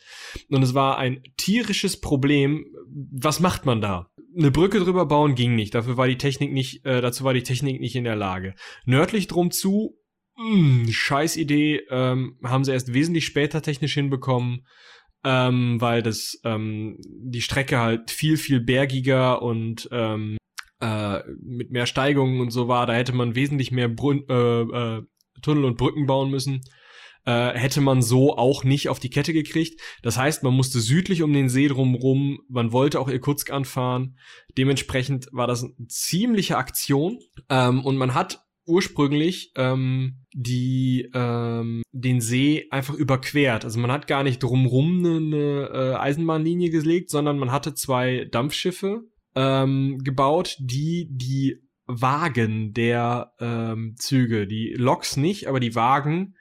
Und es war ein tierisches Problem. Was macht man da? Eine Brücke drüber bauen ging nicht. Dafür war die Technik nicht, äh, dazu war die Technik nicht in der Lage. Nördlich drum zu, mh, hm, scheiß Idee, ähm, haben sie erst wesentlich später technisch hinbekommen ähm, weil das ähm, die Strecke halt viel viel bergiger und ähm, äh, mit mehr Steigungen und so war. Da hätte man wesentlich mehr Brun äh, äh, Tunnel und Brücken bauen müssen. Äh, hätte man so auch nicht auf die Kette gekriegt. Das heißt, man musste südlich um den See drumrum, man wollte auch Irkutsk anfahren. Dementsprechend war das eine ziemliche Aktion ähm, und man hat ursprünglich ähm, die ähm, den See einfach überquert. Also man hat gar nicht drumrum eine, eine äh, Eisenbahnlinie gelegt, sondern man hatte zwei Dampfschiffe ähm, gebaut, die die Wagen der ähm, Züge, die Loks nicht, aber die Wagen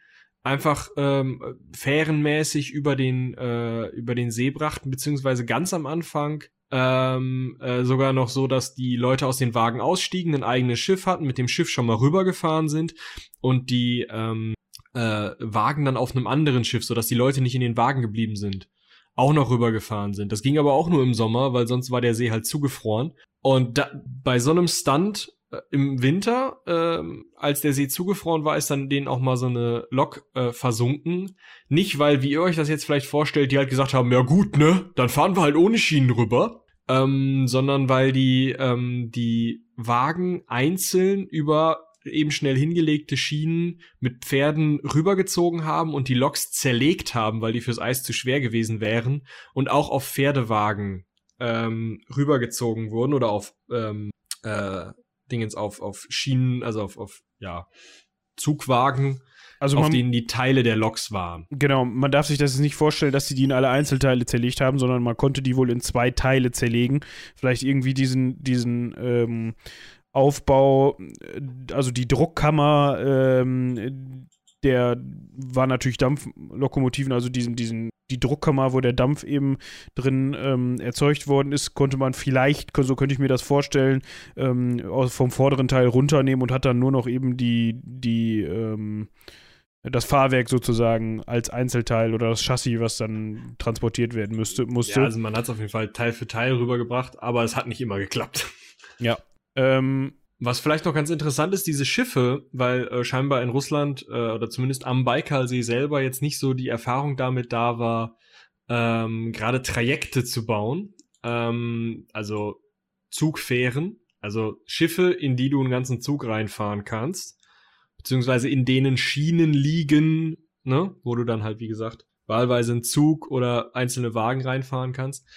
einfach ähm, fährenmäßig über den äh, über den See brachten, beziehungsweise ganz am Anfang ähm, äh, sogar noch so, dass die Leute aus den Wagen ausstiegen, ein eigenes Schiff hatten, mit dem Schiff schon mal rübergefahren sind und die ähm, äh, Wagen dann auf einem anderen Schiff, so dass die Leute nicht in den Wagen geblieben sind, auch noch rübergefahren sind. Das ging aber auch nur im Sommer, weil sonst war der See halt zugefroren. Und da, bei so einem Stunt im Winter, äh, als der See zugefroren war, ist dann denen auch mal so eine Lok äh, versunken. Nicht, weil, wie ihr euch das jetzt vielleicht vorstellt, die halt gesagt haben, ja gut, ne, dann fahren wir halt ohne Schienen rüber. Ähm, sondern weil die, ähm, die Wagen einzeln über eben schnell hingelegte Schienen mit Pferden rübergezogen haben und die Loks zerlegt haben, weil die fürs Eis zu schwer gewesen wären und auch auf Pferdewagen ähm, rübergezogen wurden oder auf ähm, äh, Dingens auf, auf Schienen, also auf, auf ja, Zugwagen, also auf man, denen die Teile der Loks waren. Genau, man darf sich das nicht vorstellen, dass sie die in alle Einzelteile zerlegt haben, sondern man konnte die wohl in zwei Teile zerlegen. Vielleicht irgendwie diesen, diesen ähm, Aufbau, also die Druckkammer, ähm, der war natürlich Dampflokomotiven, also diesen, diesen, die Druckkammer, wo der Dampf eben drin ähm, erzeugt worden ist, konnte man vielleicht, so könnte ich mir das vorstellen, ähm, vom vorderen Teil runternehmen und hat dann nur noch eben die, die, ähm, das Fahrwerk sozusagen als Einzelteil oder das Chassis, was dann transportiert werden müsste, musste. Ja, also man hat es auf jeden Fall Teil für Teil rübergebracht, aber es hat nicht immer geklappt. Ja. Ähm, was vielleicht noch ganz interessant ist, diese Schiffe, weil äh, scheinbar in Russland äh, oder zumindest am Baikalsee selber jetzt nicht so die Erfahrung damit da war, ähm, gerade Trajekte zu bauen, ähm, also Zugfähren, also Schiffe, in die du einen ganzen Zug reinfahren kannst, beziehungsweise in denen Schienen liegen, ne, wo du dann halt wie gesagt wahlweise einen Zug oder einzelne Wagen reinfahren kannst.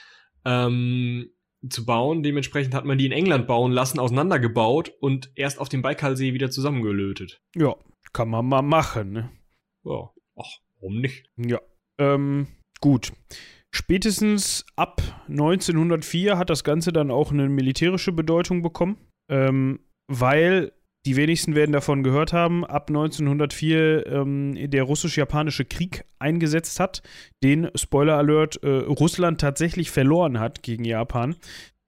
Ähm, zu bauen. Dementsprechend hat man die in England bauen lassen, auseinandergebaut und erst auf dem Baikalsee wieder zusammengelötet. Ja, kann man mal machen, ne? Ja, ach, warum nicht? Ja, ähm, gut. Spätestens ab 1904 hat das Ganze dann auch eine militärische Bedeutung bekommen, ähm, weil die wenigsten werden davon gehört haben, ab 1904 ähm, der russisch-japanische Krieg eingesetzt hat, den, Spoiler Alert, äh, Russland tatsächlich verloren hat gegen Japan.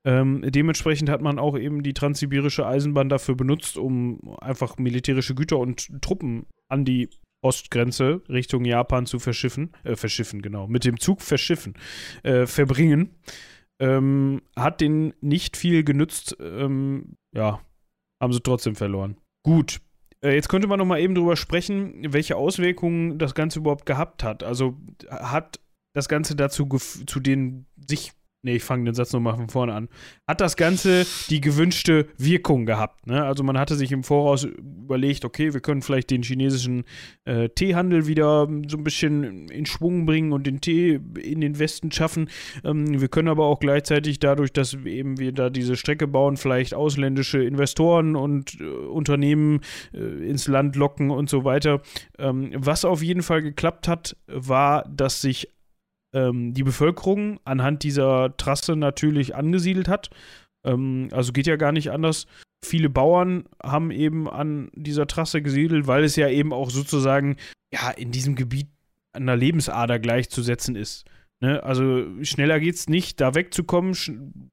Ähm, dementsprechend hat man auch eben die transsibirische Eisenbahn dafür benutzt, um einfach militärische Güter und Truppen an die Ostgrenze Richtung Japan zu verschiffen, äh, verschiffen, genau, mit dem Zug verschiffen, äh, verbringen. Ähm, hat den nicht viel genützt, ähm, ja, haben sie trotzdem verloren. Gut. Äh, jetzt könnte man noch mal eben drüber sprechen, welche Auswirkungen das Ganze überhaupt gehabt hat. Also hat das Ganze dazu zu den sich nee, ich fange den Satz nochmal von vorne an, hat das Ganze die gewünschte Wirkung gehabt. Ne? Also man hatte sich im Voraus überlegt, okay, wir können vielleicht den chinesischen äh, Teehandel wieder so ein bisschen in Schwung bringen und den Tee in den Westen schaffen. Ähm, wir können aber auch gleichzeitig dadurch, dass eben wir da diese Strecke bauen, vielleicht ausländische Investoren und äh, Unternehmen äh, ins Land locken und so weiter. Ähm, was auf jeden Fall geklappt hat, war, dass sich ähm, die Bevölkerung anhand dieser Trasse natürlich angesiedelt hat. Ähm, also geht ja gar nicht anders. Viele Bauern haben eben an dieser Trasse gesiedelt, weil es ja eben auch sozusagen ja in diesem Gebiet der Lebensader gleichzusetzen ist. Ne? Also schneller geht's nicht, da wegzukommen.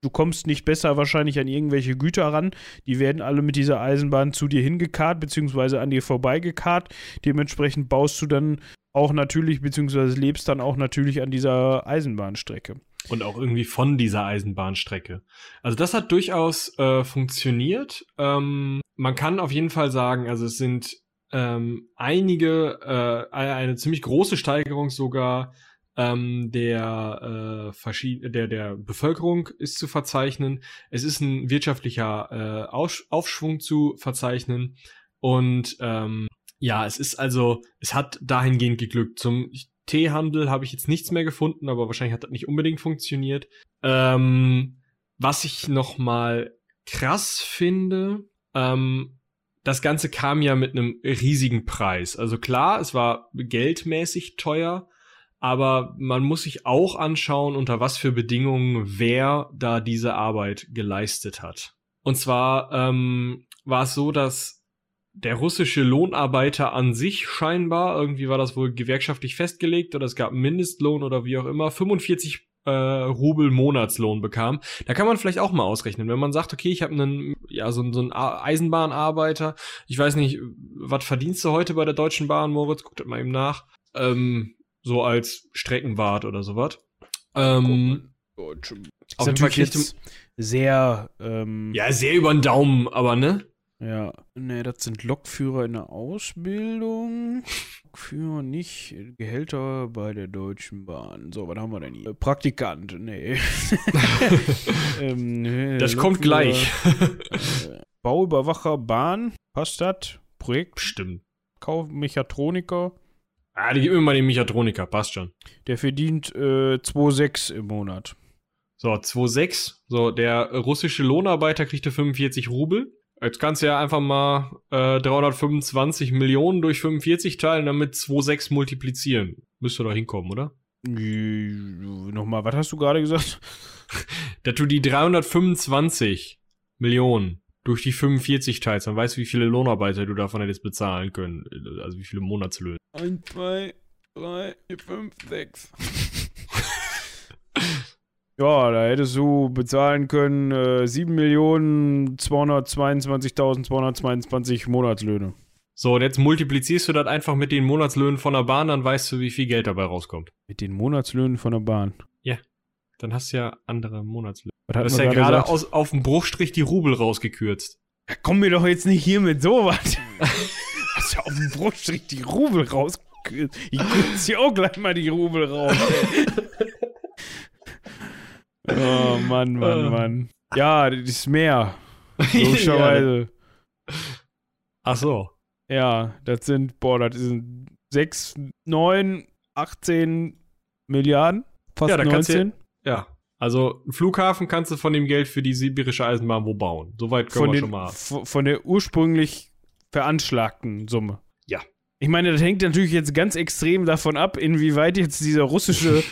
Du kommst nicht besser wahrscheinlich an irgendwelche Güter ran. Die werden alle mit dieser Eisenbahn zu dir hingekarrt, beziehungsweise an dir vorbeigekarrt. Dementsprechend baust du dann auch natürlich, beziehungsweise lebst dann auch natürlich an dieser Eisenbahnstrecke. Und auch irgendwie von dieser Eisenbahnstrecke. Also das hat durchaus äh, funktioniert. Ähm, man kann auf jeden Fall sagen, also es sind ähm, einige, äh, eine ziemlich große Steigerung sogar ähm, der, äh, der, der Bevölkerung ist zu verzeichnen. Es ist ein wirtschaftlicher äh, Aufschwung zu verzeichnen. Und ähm, ja, es ist also, es hat dahingehend geglückt. Zum Teehandel habe ich jetzt nichts mehr gefunden, aber wahrscheinlich hat das nicht unbedingt funktioniert. Ähm, was ich noch mal krass finde, ähm, das Ganze kam ja mit einem riesigen Preis. Also klar, es war geldmäßig teuer, aber man muss sich auch anschauen, unter was für Bedingungen wer da diese Arbeit geleistet hat. Und zwar ähm, war es so, dass der russische Lohnarbeiter an sich scheinbar, irgendwie war das wohl gewerkschaftlich festgelegt oder es gab Mindestlohn oder wie auch immer, 45 äh, Rubel Monatslohn bekam. Da kann man vielleicht auch mal ausrechnen, wenn man sagt, okay, ich habe einen, ja, so, so einen Eisenbahnarbeiter, ich weiß nicht, was verdienst du heute bei der Deutschen Bahn, Moritz? Guckt mal eben nach. Ähm, so als Streckenwart oder sowas. Ähm, Deutsche. Auf jeden Fall jetzt sehr, ähm, ja, sehr über den Daumen, aber ne? Ja, ne, das sind Lokführer in der Ausbildung. Lokführer nicht Gehälter bei der Deutschen Bahn. So, was haben wir denn hier? Praktikant, nee. ähm, nee das Lokführer, kommt gleich. äh, Bauüberwacher Bahn, passt das? Projekt? Stimmt. Kauf Mechatroniker. Ah, die gib mir mal den Mechatroniker, passt schon. Der verdient äh, 2,6 im Monat. So, 2,6. So, der russische Lohnarbeiter kriegte 45 Rubel. Jetzt kannst du ja einfach mal äh, 325 Millionen durch 45 teilen, damit 2,6 multiplizieren. Müsste doch hinkommen, oder? Nochmal, was hast du gerade gesagt? da du die 325 Millionen durch die 45 teilst, dann weißt du, wie viele Lohnarbeiter du davon hättest bezahlen können. Also wie viele Monatslöhne. 1, 2, 3, 4, 5, 6. Ja, da hättest du bezahlen können äh, 7.222.222 Monatslöhne. So, und jetzt multiplizierst du das einfach mit den Monatslöhnen von der Bahn, dann weißt du, wie viel Geld dabei rauskommt. Mit den Monatslöhnen von der Bahn? Ja. Dann hast du ja andere Monatslöhne. Du hast ja gerade aus, auf dem Bruchstrich die Rubel rausgekürzt. Ja, komm mir doch jetzt nicht hier mit sowas. hast ja auf dem Bruchstrich die Rubel rausgekürzt. Ich kürze hier auch gleich mal die Rubel raus. Oh Mann, Mann, äh. Mann. Ja, das ist mehr. Logischerweise. Ach so. Ja, das sind, boah, das sind 6, 9, 18 Milliarden. Fast ja, da 19. Du, ja, also einen Flughafen kannst du von dem Geld für die sibirische Eisenbahn wo bauen. Soweit können von wir den, schon mal. Von der ursprünglich veranschlagten Summe. Ich meine, das hängt natürlich jetzt ganz extrem davon ab, inwieweit jetzt dieser russische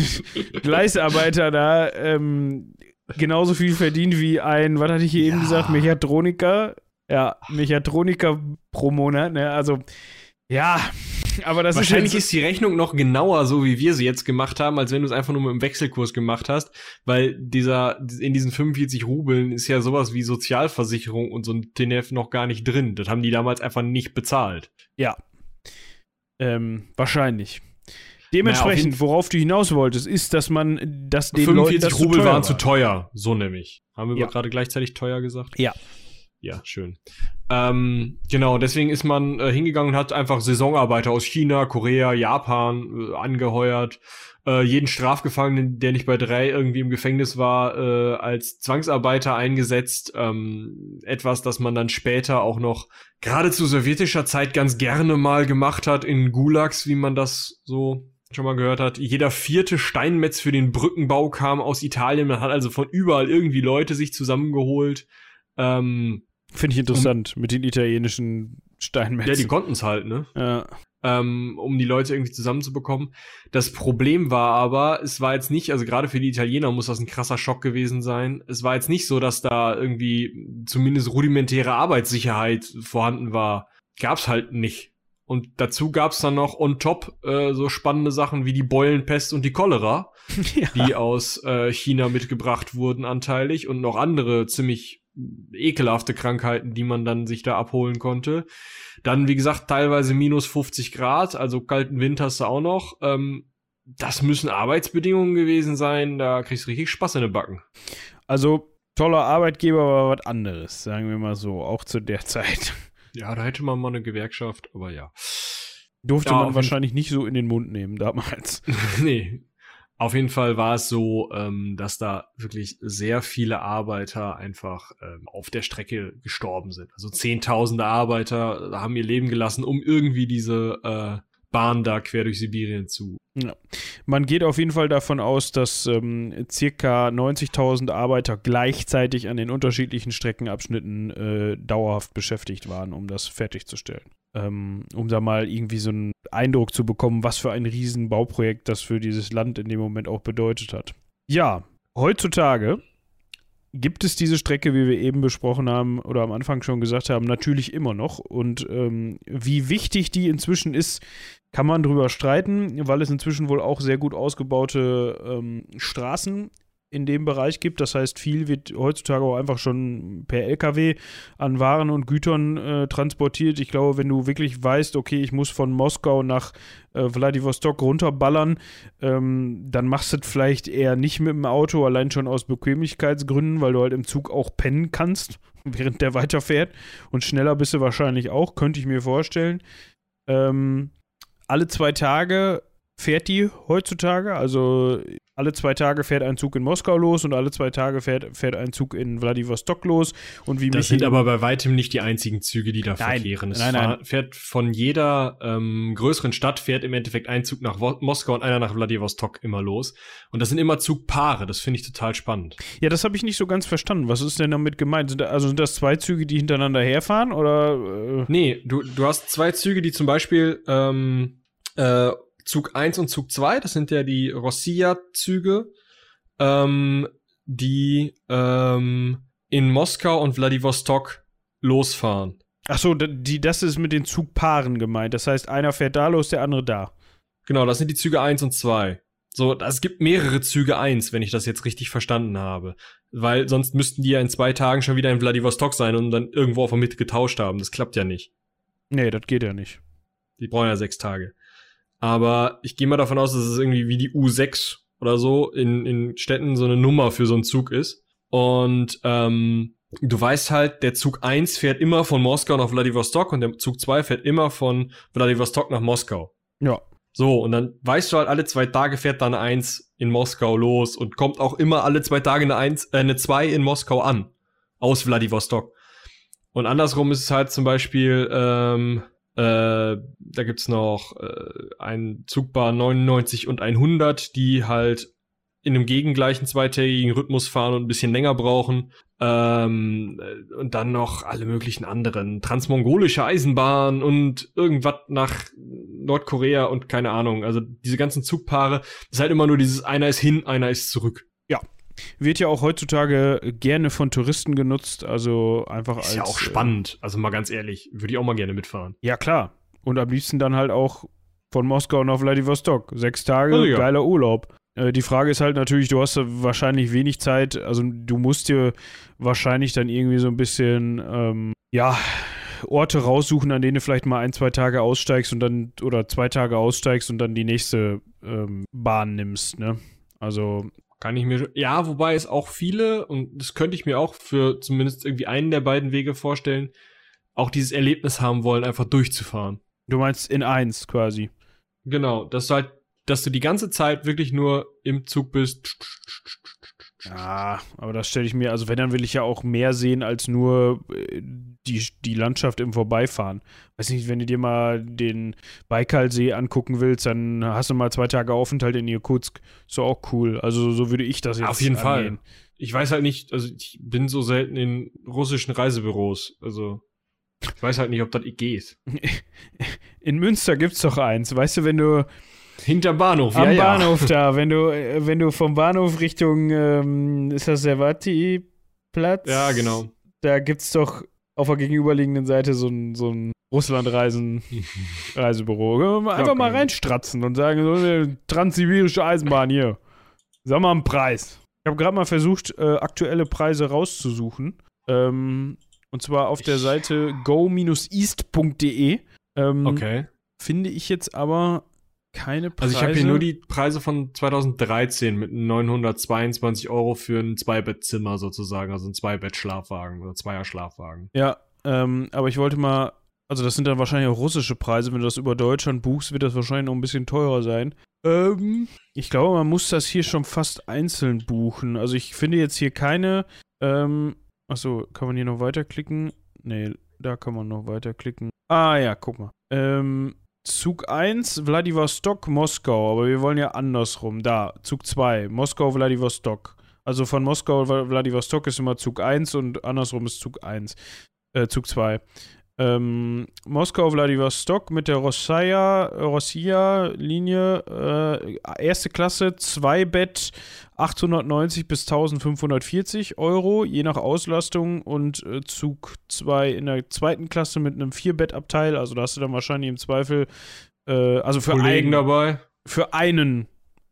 Gleisarbeiter da ähm, genauso viel verdient wie ein, was hatte ich hier ja. eben gesagt, Mechatroniker. Ja, Mechatroniker pro Monat, ne? Also, ja, aber das Wahrscheinlich ist, ist die Rechnung noch genauer, so wie wir sie jetzt gemacht haben, als wenn du es einfach nur mit dem Wechselkurs gemacht hast, weil dieser, in diesen 45 Rubeln ist ja sowas wie Sozialversicherung und so ein TNF noch gar nicht drin. Das haben die damals einfach nicht bezahlt. Ja, ähm, wahrscheinlich. Dementsprechend, naja, worauf du hinaus wolltest, ist, dass man das den 45 Leuten, Rubel zu waren war. zu teuer. So nämlich. Haben wir ja. gerade gleichzeitig teuer gesagt? Ja. Ja, schön. Ähm, genau, deswegen ist man äh, hingegangen und hat einfach Saisonarbeiter aus China, Korea, Japan äh, angeheuert. Äh, jeden Strafgefangenen, der nicht bei drei irgendwie im Gefängnis war, äh, als Zwangsarbeiter eingesetzt. Ähm, etwas, das man dann später auch noch gerade zu sowjetischer Zeit ganz gerne mal gemacht hat in Gulags, wie man das so schon mal gehört hat. Jeder vierte Steinmetz für den Brückenbau kam aus Italien. Man hat also von überall irgendwie Leute sich zusammengeholt. Ähm, Finde ich interessant um, mit den italienischen Steinmetzen. Ja, die konnten es halt, ne? Ja. Ähm, um die Leute irgendwie zusammenzubekommen. Das Problem war aber, es war jetzt nicht, also gerade für die Italiener muss das ein krasser Schock gewesen sein. Es war jetzt nicht so, dass da irgendwie zumindest rudimentäre Arbeitssicherheit vorhanden war. Gab's halt nicht. Und dazu gab's dann noch on top äh, so spannende Sachen wie die Beulenpest und die Cholera, ja. die aus äh, China mitgebracht wurden anteilig und noch andere ziemlich ekelhafte Krankheiten, die man dann sich da abholen konnte. Dann, wie gesagt, teilweise minus 50 Grad, also kalten Wind hast du auch noch. Ähm, das müssen Arbeitsbedingungen gewesen sein, da kriegst du richtig Spaß in den Backen. Also, toller Arbeitgeber war was anderes, sagen wir mal so, auch zu der Zeit. Ja, da hätte man mal eine Gewerkschaft, aber ja. Durfte ja, man wahrscheinlich nicht so in den Mund nehmen damals. nee, auf jeden Fall war es so, ähm, dass da wirklich sehr viele Arbeiter einfach ähm, auf der Strecke gestorben sind. Also zehntausende Arbeiter haben ihr Leben gelassen, um irgendwie diese äh, Bahn da quer durch Sibirien zu. Ja. Man geht auf jeden Fall davon aus, dass ähm, circa 90.000 Arbeiter gleichzeitig an den unterschiedlichen Streckenabschnitten äh, dauerhaft beschäftigt waren, um das fertigzustellen ähm, um da mal irgendwie so einen Eindruck zu bekommen, was für ein Riesenbauprojekt das für dieses Land in dem Moment auch bedeutet hat. Ja, heutzutage gibt es diese Strecke, wie wir eben besprochen haben oder am Anfang schon gesagt haben, natürlich immer noch. Und ähm, wie wichtig die inzwischen ist, kann man drüber streiten, weil es inzwischen wohl auch sehr gut ausgebaute ähm, Straßen in dem Bereich gibt. Das heißt, viel wird heutzutage auch einfach schon per LKW an Waren und Gütern äh, transportiert. Ich glaube, wenn du wirklich weißt, okay, ich muss von Moskau nach äh, Vladivostok runterballern, ähm, dann machst du es vielleicht eher nicht mit dem Auto, allein schon aus Bequemlichkeitsgründen, weil du halt im Zug auch pennen kannst, während der weiterfährt. Und schneller bist du wahrscheinlich auch, könnte ich mir vorstellen. Ähm, alle zwei Tage fährt die heutzutage. Also alle zwei Tage fährt ein Zug in Moskau los und alle zwei Tage fährt, fährt ein Zug in Vladivostok los. Und wie das sind aber bei weitem nicht die einzigen Züge, die da nein, verkehren. Es nein, nein. fährt von jeder ähm, größeren Stadt fährt im Endeffekt ein Zug nach Wo Moskau und einer nach Vladivostok immer los. Und das sind immer Zugpaare. Das finde ich total spannend. Ja, das habe ich nicht so ganz verstanden. Was ist denn damit gemeint? Sind also sind das zwei Züge, die hintereinander herfahren oder? Äh? Nee, du, du hast zwei Züge, die zum Beispiel ähm, äh, Zug 1 und Zug 2, das sind ja die Rossiya-Züge, ähm, die ähm, in Moskau und Vladivostok losfahren. Ach so, die, das ist mit den Zugpaaren gemeint. Das heißt, einer fährt da los, der andere da. Genau, das sind die Züge 1 und 2. So, es gibt mehrere Züge 1, wenn ich das jetzt richtig verstanden habe. Weil sonst müssten die ja in zwei Tagen schon wieder in Vladivostok sein und dann irgendwo auf der Mitte getauscht haben. Das klappt ja nicht. Nee, das geht ja nicht. Die brauchen ja sechs Tage. Aber ich gehe mal davon aus, dass es irgendwie wie die U6 oder so in, in Städten so eine Nummer für so einen Zug ist. Und ähm, du weißt halt, der Zug 1 fährt immer von Moskau nach Vladivostok und der Zug 2 fährt immer von Vladivostok nach Moskau. Ja. So, und dann weißt du halt, alle zwei Tage fährt dann eine 1 in Moskau los und kommt auch immer alle zwei Tage eine 1, äh, eine 2 in Moskau an. Aus Vladivostok. Und andersrum ist es halt zum Beispiel, ähm, äh, da gibt's noch äh, ein Zugbahn 99 und 100, die halt in einem gegengleichen zweitägigen Rhythmus fahren und ein bisschen länger brauchen. Ähm, äh, und dann noch alle möglichen anderen. Transmongolische Eisenbahn und irgendwas nach Nordkorea und keine Ahnung. Also diese ganzen Zugpaare, das ist halt immer nur dieses einer ist hin, einer ist zurück. Wird ja auch heutzutage gerne von Touristen genutzt, also einfach ist als. Ist ja auch spannend, also mal ganz ehrlich, würde ich auch mal gerne mitfahren. Ja, klar. Und am liebsten dann halt auch von Moskau nach Vladivostok. Sechs Tage, also ja. geiler Urlaub. Äh, die Frage ist halt natürlich, du hast wahrscheinlich wenig Zeit, also du musst dir wahrscheinlich dann irgendwie so ein bisschen, ähm, ja, Orte raussuchen, an denen du vielleicht mal ein, zwei Tage aussteigst und dann, oder zwei Tage aussteigst und dann die nächste ähm, Bahn nimmst, ne? Also kann ich mir. Ja, wobei es auch viele, und das könnte ich mir auch für zumindest irgendwie einen der beiden Wege vorstellen, auch dieses Erlebnis haben wollen, einfach durchzufahren. Du meinst in eins quasi. Genau, dass du halt, dass du die ganze Zeit wirklich nur im Zug bist. Ja, aber das stelle ich mir, also wenn, dann will ich ja auch mehr sehen als nur äh, die, die Landschaft im Vorbeifahren. Weiß nicht, wenn du dir mal den Baikalsee angucken willst, dann hast du mal zwei Tage Aufenthalt in Irkutsk. Ist doch auch cool. Also so würde ich das jetzt Auf jeden angehen. Fall. Ich weiß halt nicht, also ich bin so selten in russischen Reisebüros. Also ich weiß halt nicht, ob das geht. In Münster gibt's doch eins. Weißt du, wenn du Hinterm Bahnhof, am ja, ja. Bahnhof da, wenn du, äh, wenn du vom Bahnhof Richtung, ähm, ist das Servati-Platz? Ja, genau. Da gibt's doch auf der gegenüberliegenden Seite so ein, so ein Russlandreisen Reisebüro. Einfach mal reinstratzen und sagen, so eine transsibirische Eisenbahn hier. Sag mal einen Preis. Ich habe gerade mal versucht, äh, aktuelle Preise rauszusuchen. Ähm, und zwar auf der Seite go-east.de. Ähm, Okay. Finde ich jetzt aber keine Preise. Also ich habe hier nur die Preise von 2013 mit 922 Euro für ein Zweibettzimmer sozusagen, also ein Zweibett-Schlafwagen oder Zweier-Schlafwagen. Ja, ähm, aber ich wollte mal, also das sind dann wahrscheinlich auch russische Preise. Wenn du das über Deutschland buchst, wird das wahrscheinlich noch ein bisschen teurer sein. Ähm, ich glaube, man muss das hier schon fast einzeln buchen. Also ich finde jetzt hier keine, ähm, achso, kann man hier noch weiterklicken? Nee, da kann man noch weiterklicken. Ah ja, guck mal. Ähm, Zug 1, Vladivostok, Moskau, aber wir wollen ja andersrum. Da, Zug 2, Moskau, Vladivostok. Also von Moskau, Vla- Vladivostok ist immer Zug 1 und andersrum ist Zug 1. Äh, Zug 2. Ähm, Moskau, Vladivostok mit der Rossija, Rossija-Linie, äh, erste Klasse, zwei Bett, 890 bis 1540 Euro, je nach Auslastung und äh, Zug 2 in der zweiten Klasse mit einem Vierbettabteil, also da hast du dann wahrscheinlich im Zweifel, äh, also für, Kollegen einen, dabei? für einen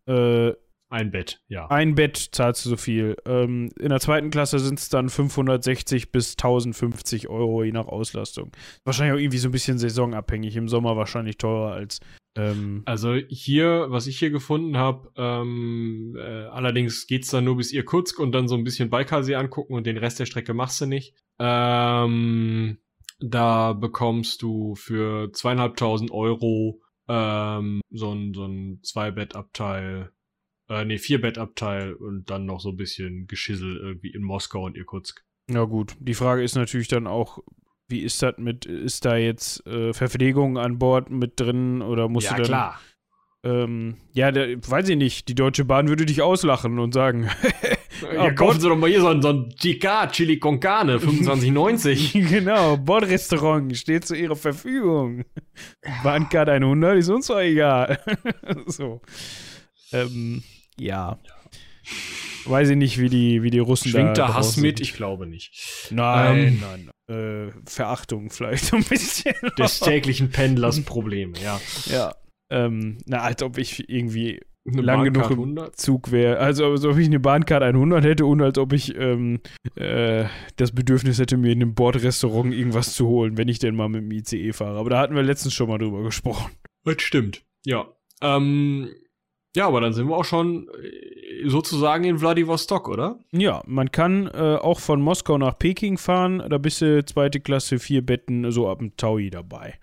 äh, Ein Bett, ja. ein Bett zahlst du so viel. Ähm, in der zweiten Klasse sind es dann 560 bis 1050 Euro, je nach Auslastung. Wahrscheinlich auch irgendwie so ein bisschen saisonabhängig. Im Sommer wahrscheinlich teurer als. Ähm, Also hier, was ich hier gefunden habe, ähm, äh, allerdings geht's dann nur bis Irkutsk und dann so ein bisschen Baikalsee angucken und den Rest der Strecke machst du nicht. Ähm, da bekommst du für zweieinhalbtausend Euro ähm, so ein, so ein Zwei-Bett-Abteil, äh, nee, Vier-Bett-Abteil und dann noch so ein bisschen Geschissel irgendwie in Moskau und Irkutsk. na gut, die Frage ist natürlich dann auch, wie ist das mit, ist da jetzt äh, Verpflegung an Bord mit drin oder musst du dann. Ähm, ja, der, weiß ich nicht. Die Deutsche Bahn würde dich auslachen und sagen, Ja, kaufen Sie doch mal hier so ein, so ein GK Chili con Carne, 25,90. genau, Bordrestaurant steht zu ihrer Verfügung. Bahncard 100 ist uns doch egal. so. Ähm, ja. Weiß ich nicht, wie die, wie die Russen Schwingt da da Hass mit? Ich glaube nicht. Nein, Ähm. nein, nein. Äh, Verachtung vielleicht so ein bisschen. Des täglichen Pendlers Probleme, ja. ja. Ähm, na, als ob ich irgendwie Eine Lang genug Bahncard im 100? Zug wäre. Also als ob ich eine Bahncard 100 hätte und als ob ich ähm, äh, das Bedürfnis hätte, mir in einem Bordrestaurant irgendwas zu holen, wenn ich denn mal mit dem ICE fahre. Aber da hatten wir letztens schon mal drüber gesprochen. Das stimmt. Ja. Ähm, ja, aber dann sind wir auch schon äh, sozusagen in Vladivostok, oder? Ja, man kann äh, auch von Moskau nach Peking fahren. Da bist du zweite Klasse, vier Betten, so ab dem Taui dabei.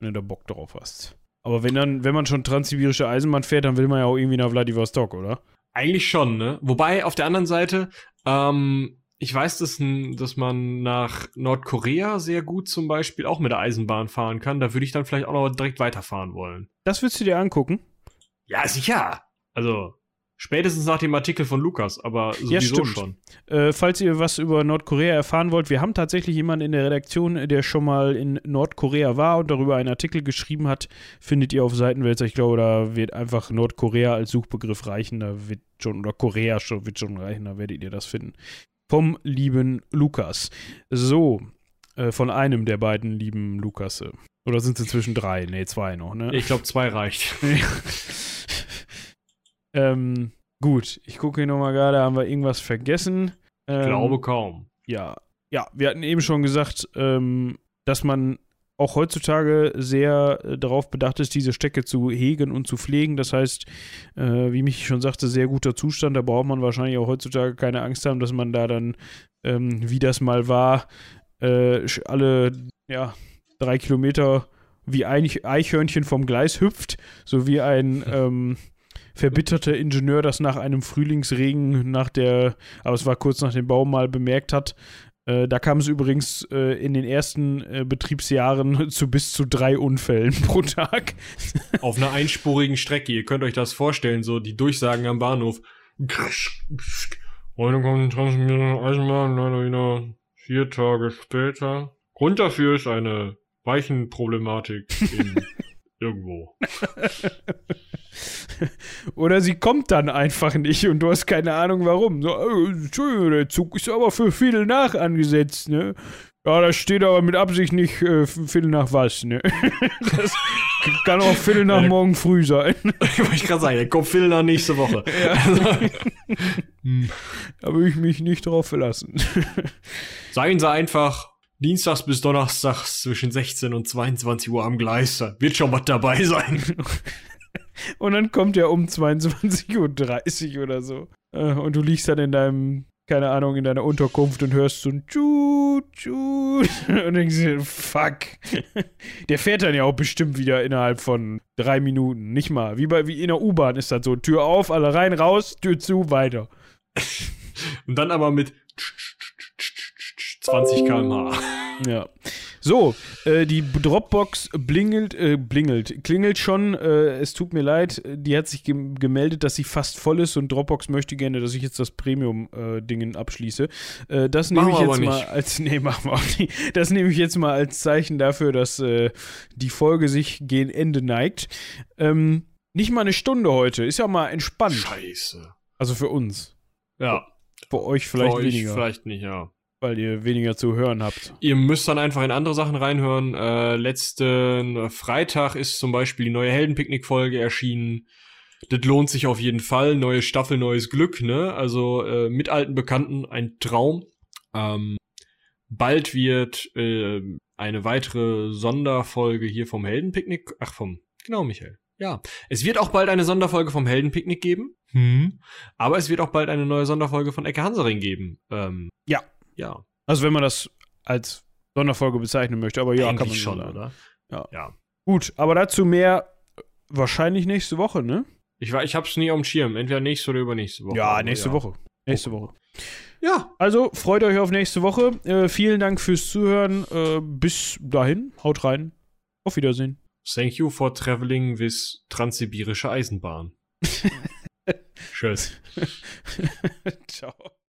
Wenn du da Bock drauf hast. Aber wenn dann, wenn man schon transsibirische Eisenbahn fährt, dann will man ja auch irgendwie nach Vladivostok, oder? Eigentlich schon, ne? Wobei auf der anderen Seite, ähm, ich weiß, dass, dass man nach Nordkorea sehr gut zum Beispiel auch mit der Eisenbahn fahren kann. Da würde ich dann vielleicht auch noch direkt weiterfahren wollen. Das willst du dir angucken? Ja, sicher. Also, spätestens nach dem Artikel von Lukas, aber sowieso Ja, stimmt. schon. Äh, falls ihr was über Nordkorea erfahren wollt, wir haben tatsächlich jemanden in der Redaktion, der schon mal in Nordkorea war und darüber einen Artikel geschrieben hat. Findet ihr auf Seitenwälzer. Ich glaube, da wird einfach Nordkorea als Suchbegriff reichen. Da wird schon, oder Korea schon, wird schon reichen, da werdet ihr das finden. Vom lieben Lukas. So, äh, von einem der beiden lieben Lukasse. Oder sind es inzwischen drei? Nee, zwei noch, ne? Ich glaube, zwei reicht. ähm, gut, ich gucke hier nochmal gerade, haben wir irgendwas vergessen? Ähm, Ich glaube kaum. Ja, ja, wir hatten eben schon gesagt, ähm, dass man auch heutzutage sehr äh, darauf bedacht ist, diese Stecke zu hegen und zu pflegen. Das heißt, äh, wie mich schon sagte, sehr guter Zustand. Da braucht man wahrscheinlich auch heutzutage keine Angst haben, dass man da dann, ähm, wie das mal war, äh, alle ja, drei Kilometer wie ein Eichhörnchen vom Gleis hüpft, so wie ein ähm, verbitterter Ingenieur das nach einem Frühlingsregen, nach der, aber es war kurz nach dem Baum mal bemerkt hat, äh, da kam es übrigens äh, in den ersten äh, Betriebsjahren zu bis zu drei Unfällen pro Tag. Auf einer einspurigen Strecke. Ihr könnt euch das vorstellen, so die Durchsagen am Bahnhof. Heute kommt Eisenbahn, leider wieder vier Tage später. Grund dafür ist eine Weichenproblematik irgendwo. Oder sie kommt dann einfach nicht und du hast keine Ahnung warum. So, oh, Entschuldigung, der Zug ist aber für Viertel nach angesetzt, ne? Ja, das steht aber mit Absicht nicht äh, Viertel nach was, ne? Das kann auch Viertel nach morgen früh sein. Wollte ich gerade sagen, der kommt Viertel nach nächste Woche. Ja. da würde ich mich nicht drauf verlassen. Sagen Sie einfach, Dienstags bis Donnerstags zwischen 16 und 22 Uhr am Gleis. Wird schon was dabei sein. und dann kommt er um 22.30 Uhr oder so. Äh, und du liegst dann in deinem, keine Ahnung, in deiner Unterkunft und hörst so ein Tschut, Tschut. Und denkst dir, fuck. Der fährt dann ja auch bestimmt wieder innerhalb von drei Minuten. Nicht mal. Wie, bei, wie in der U-Bahn ist das so. Tür auf, alle rein, raus, Tür zu, weiter. Und dann aber mit 20 km/h. Ja. So, äh, die Dropbox blingelt, äh, blingelt, klingelt schon. Äh, es tut mir leid, die hat sich ge gemeldet, dass sie fast voll ist und Dropbox möchte gerne, dass ich jetzt das Premium-Dingen äh, abschließe. Äh, das nehme ich jetzt mal als, nee, machen wir auch nicht. Das nehme ich jetzt mal als Zeichen dafür, dass äh, die Folge sich gegen Ende neigt. Ähm, nicht mal eine Stunde heute, ist ja mal entspannt. Scheiße. Also für uns. Ja. Für euch vielleicht für euch weniger. Vielleicht nicht, ja weil ihr weniger zu hören habt. Ihr müsst dann einfach in andere Sachen reinhören. Äh, letzten Freitag ist zum Beispiel die neue Heldenpicknick-Folge erschienen. Das lohnt sich auf jeden Fall. Neue Staffel, neues Glück, ne? Also äh, mit alten Bekannten ein Traum. Ähm, bald wird äh, eine weitere Sonderfolge hier vom Heldenpicknick. Ach, vom, genau, Michael. Ja. Es wird auch bald eine Sonderfolge vom Heldenpicknick geben. Hm. Aber es wird auch bald eine neue Sonderfolge von Ecke Hansaring geben. Ähm, ja. Ja. Also wenn man das als Sonderfolge bezeichnen möchte, aber ja, Eigentlich kann man schon, sagen. oder? Ja. ja. Gut, aber dazu mehr wahrscheinlich nächste Woche, ne? Ich, ich hab's nie auf dem Schirm. Entweder nächste oder übernächste Woche. Ja, nächste ja. Woche. Nächste Woche. Ja. Also freut euch auf nächste Woche. Äh, vielen Dank fürs Zuhören. Äh, bis dahin. Haut rein. Auf Wiedersehen. Thank you for traveling with Transsibirische Eisenbahn. Tschüss. Ciao.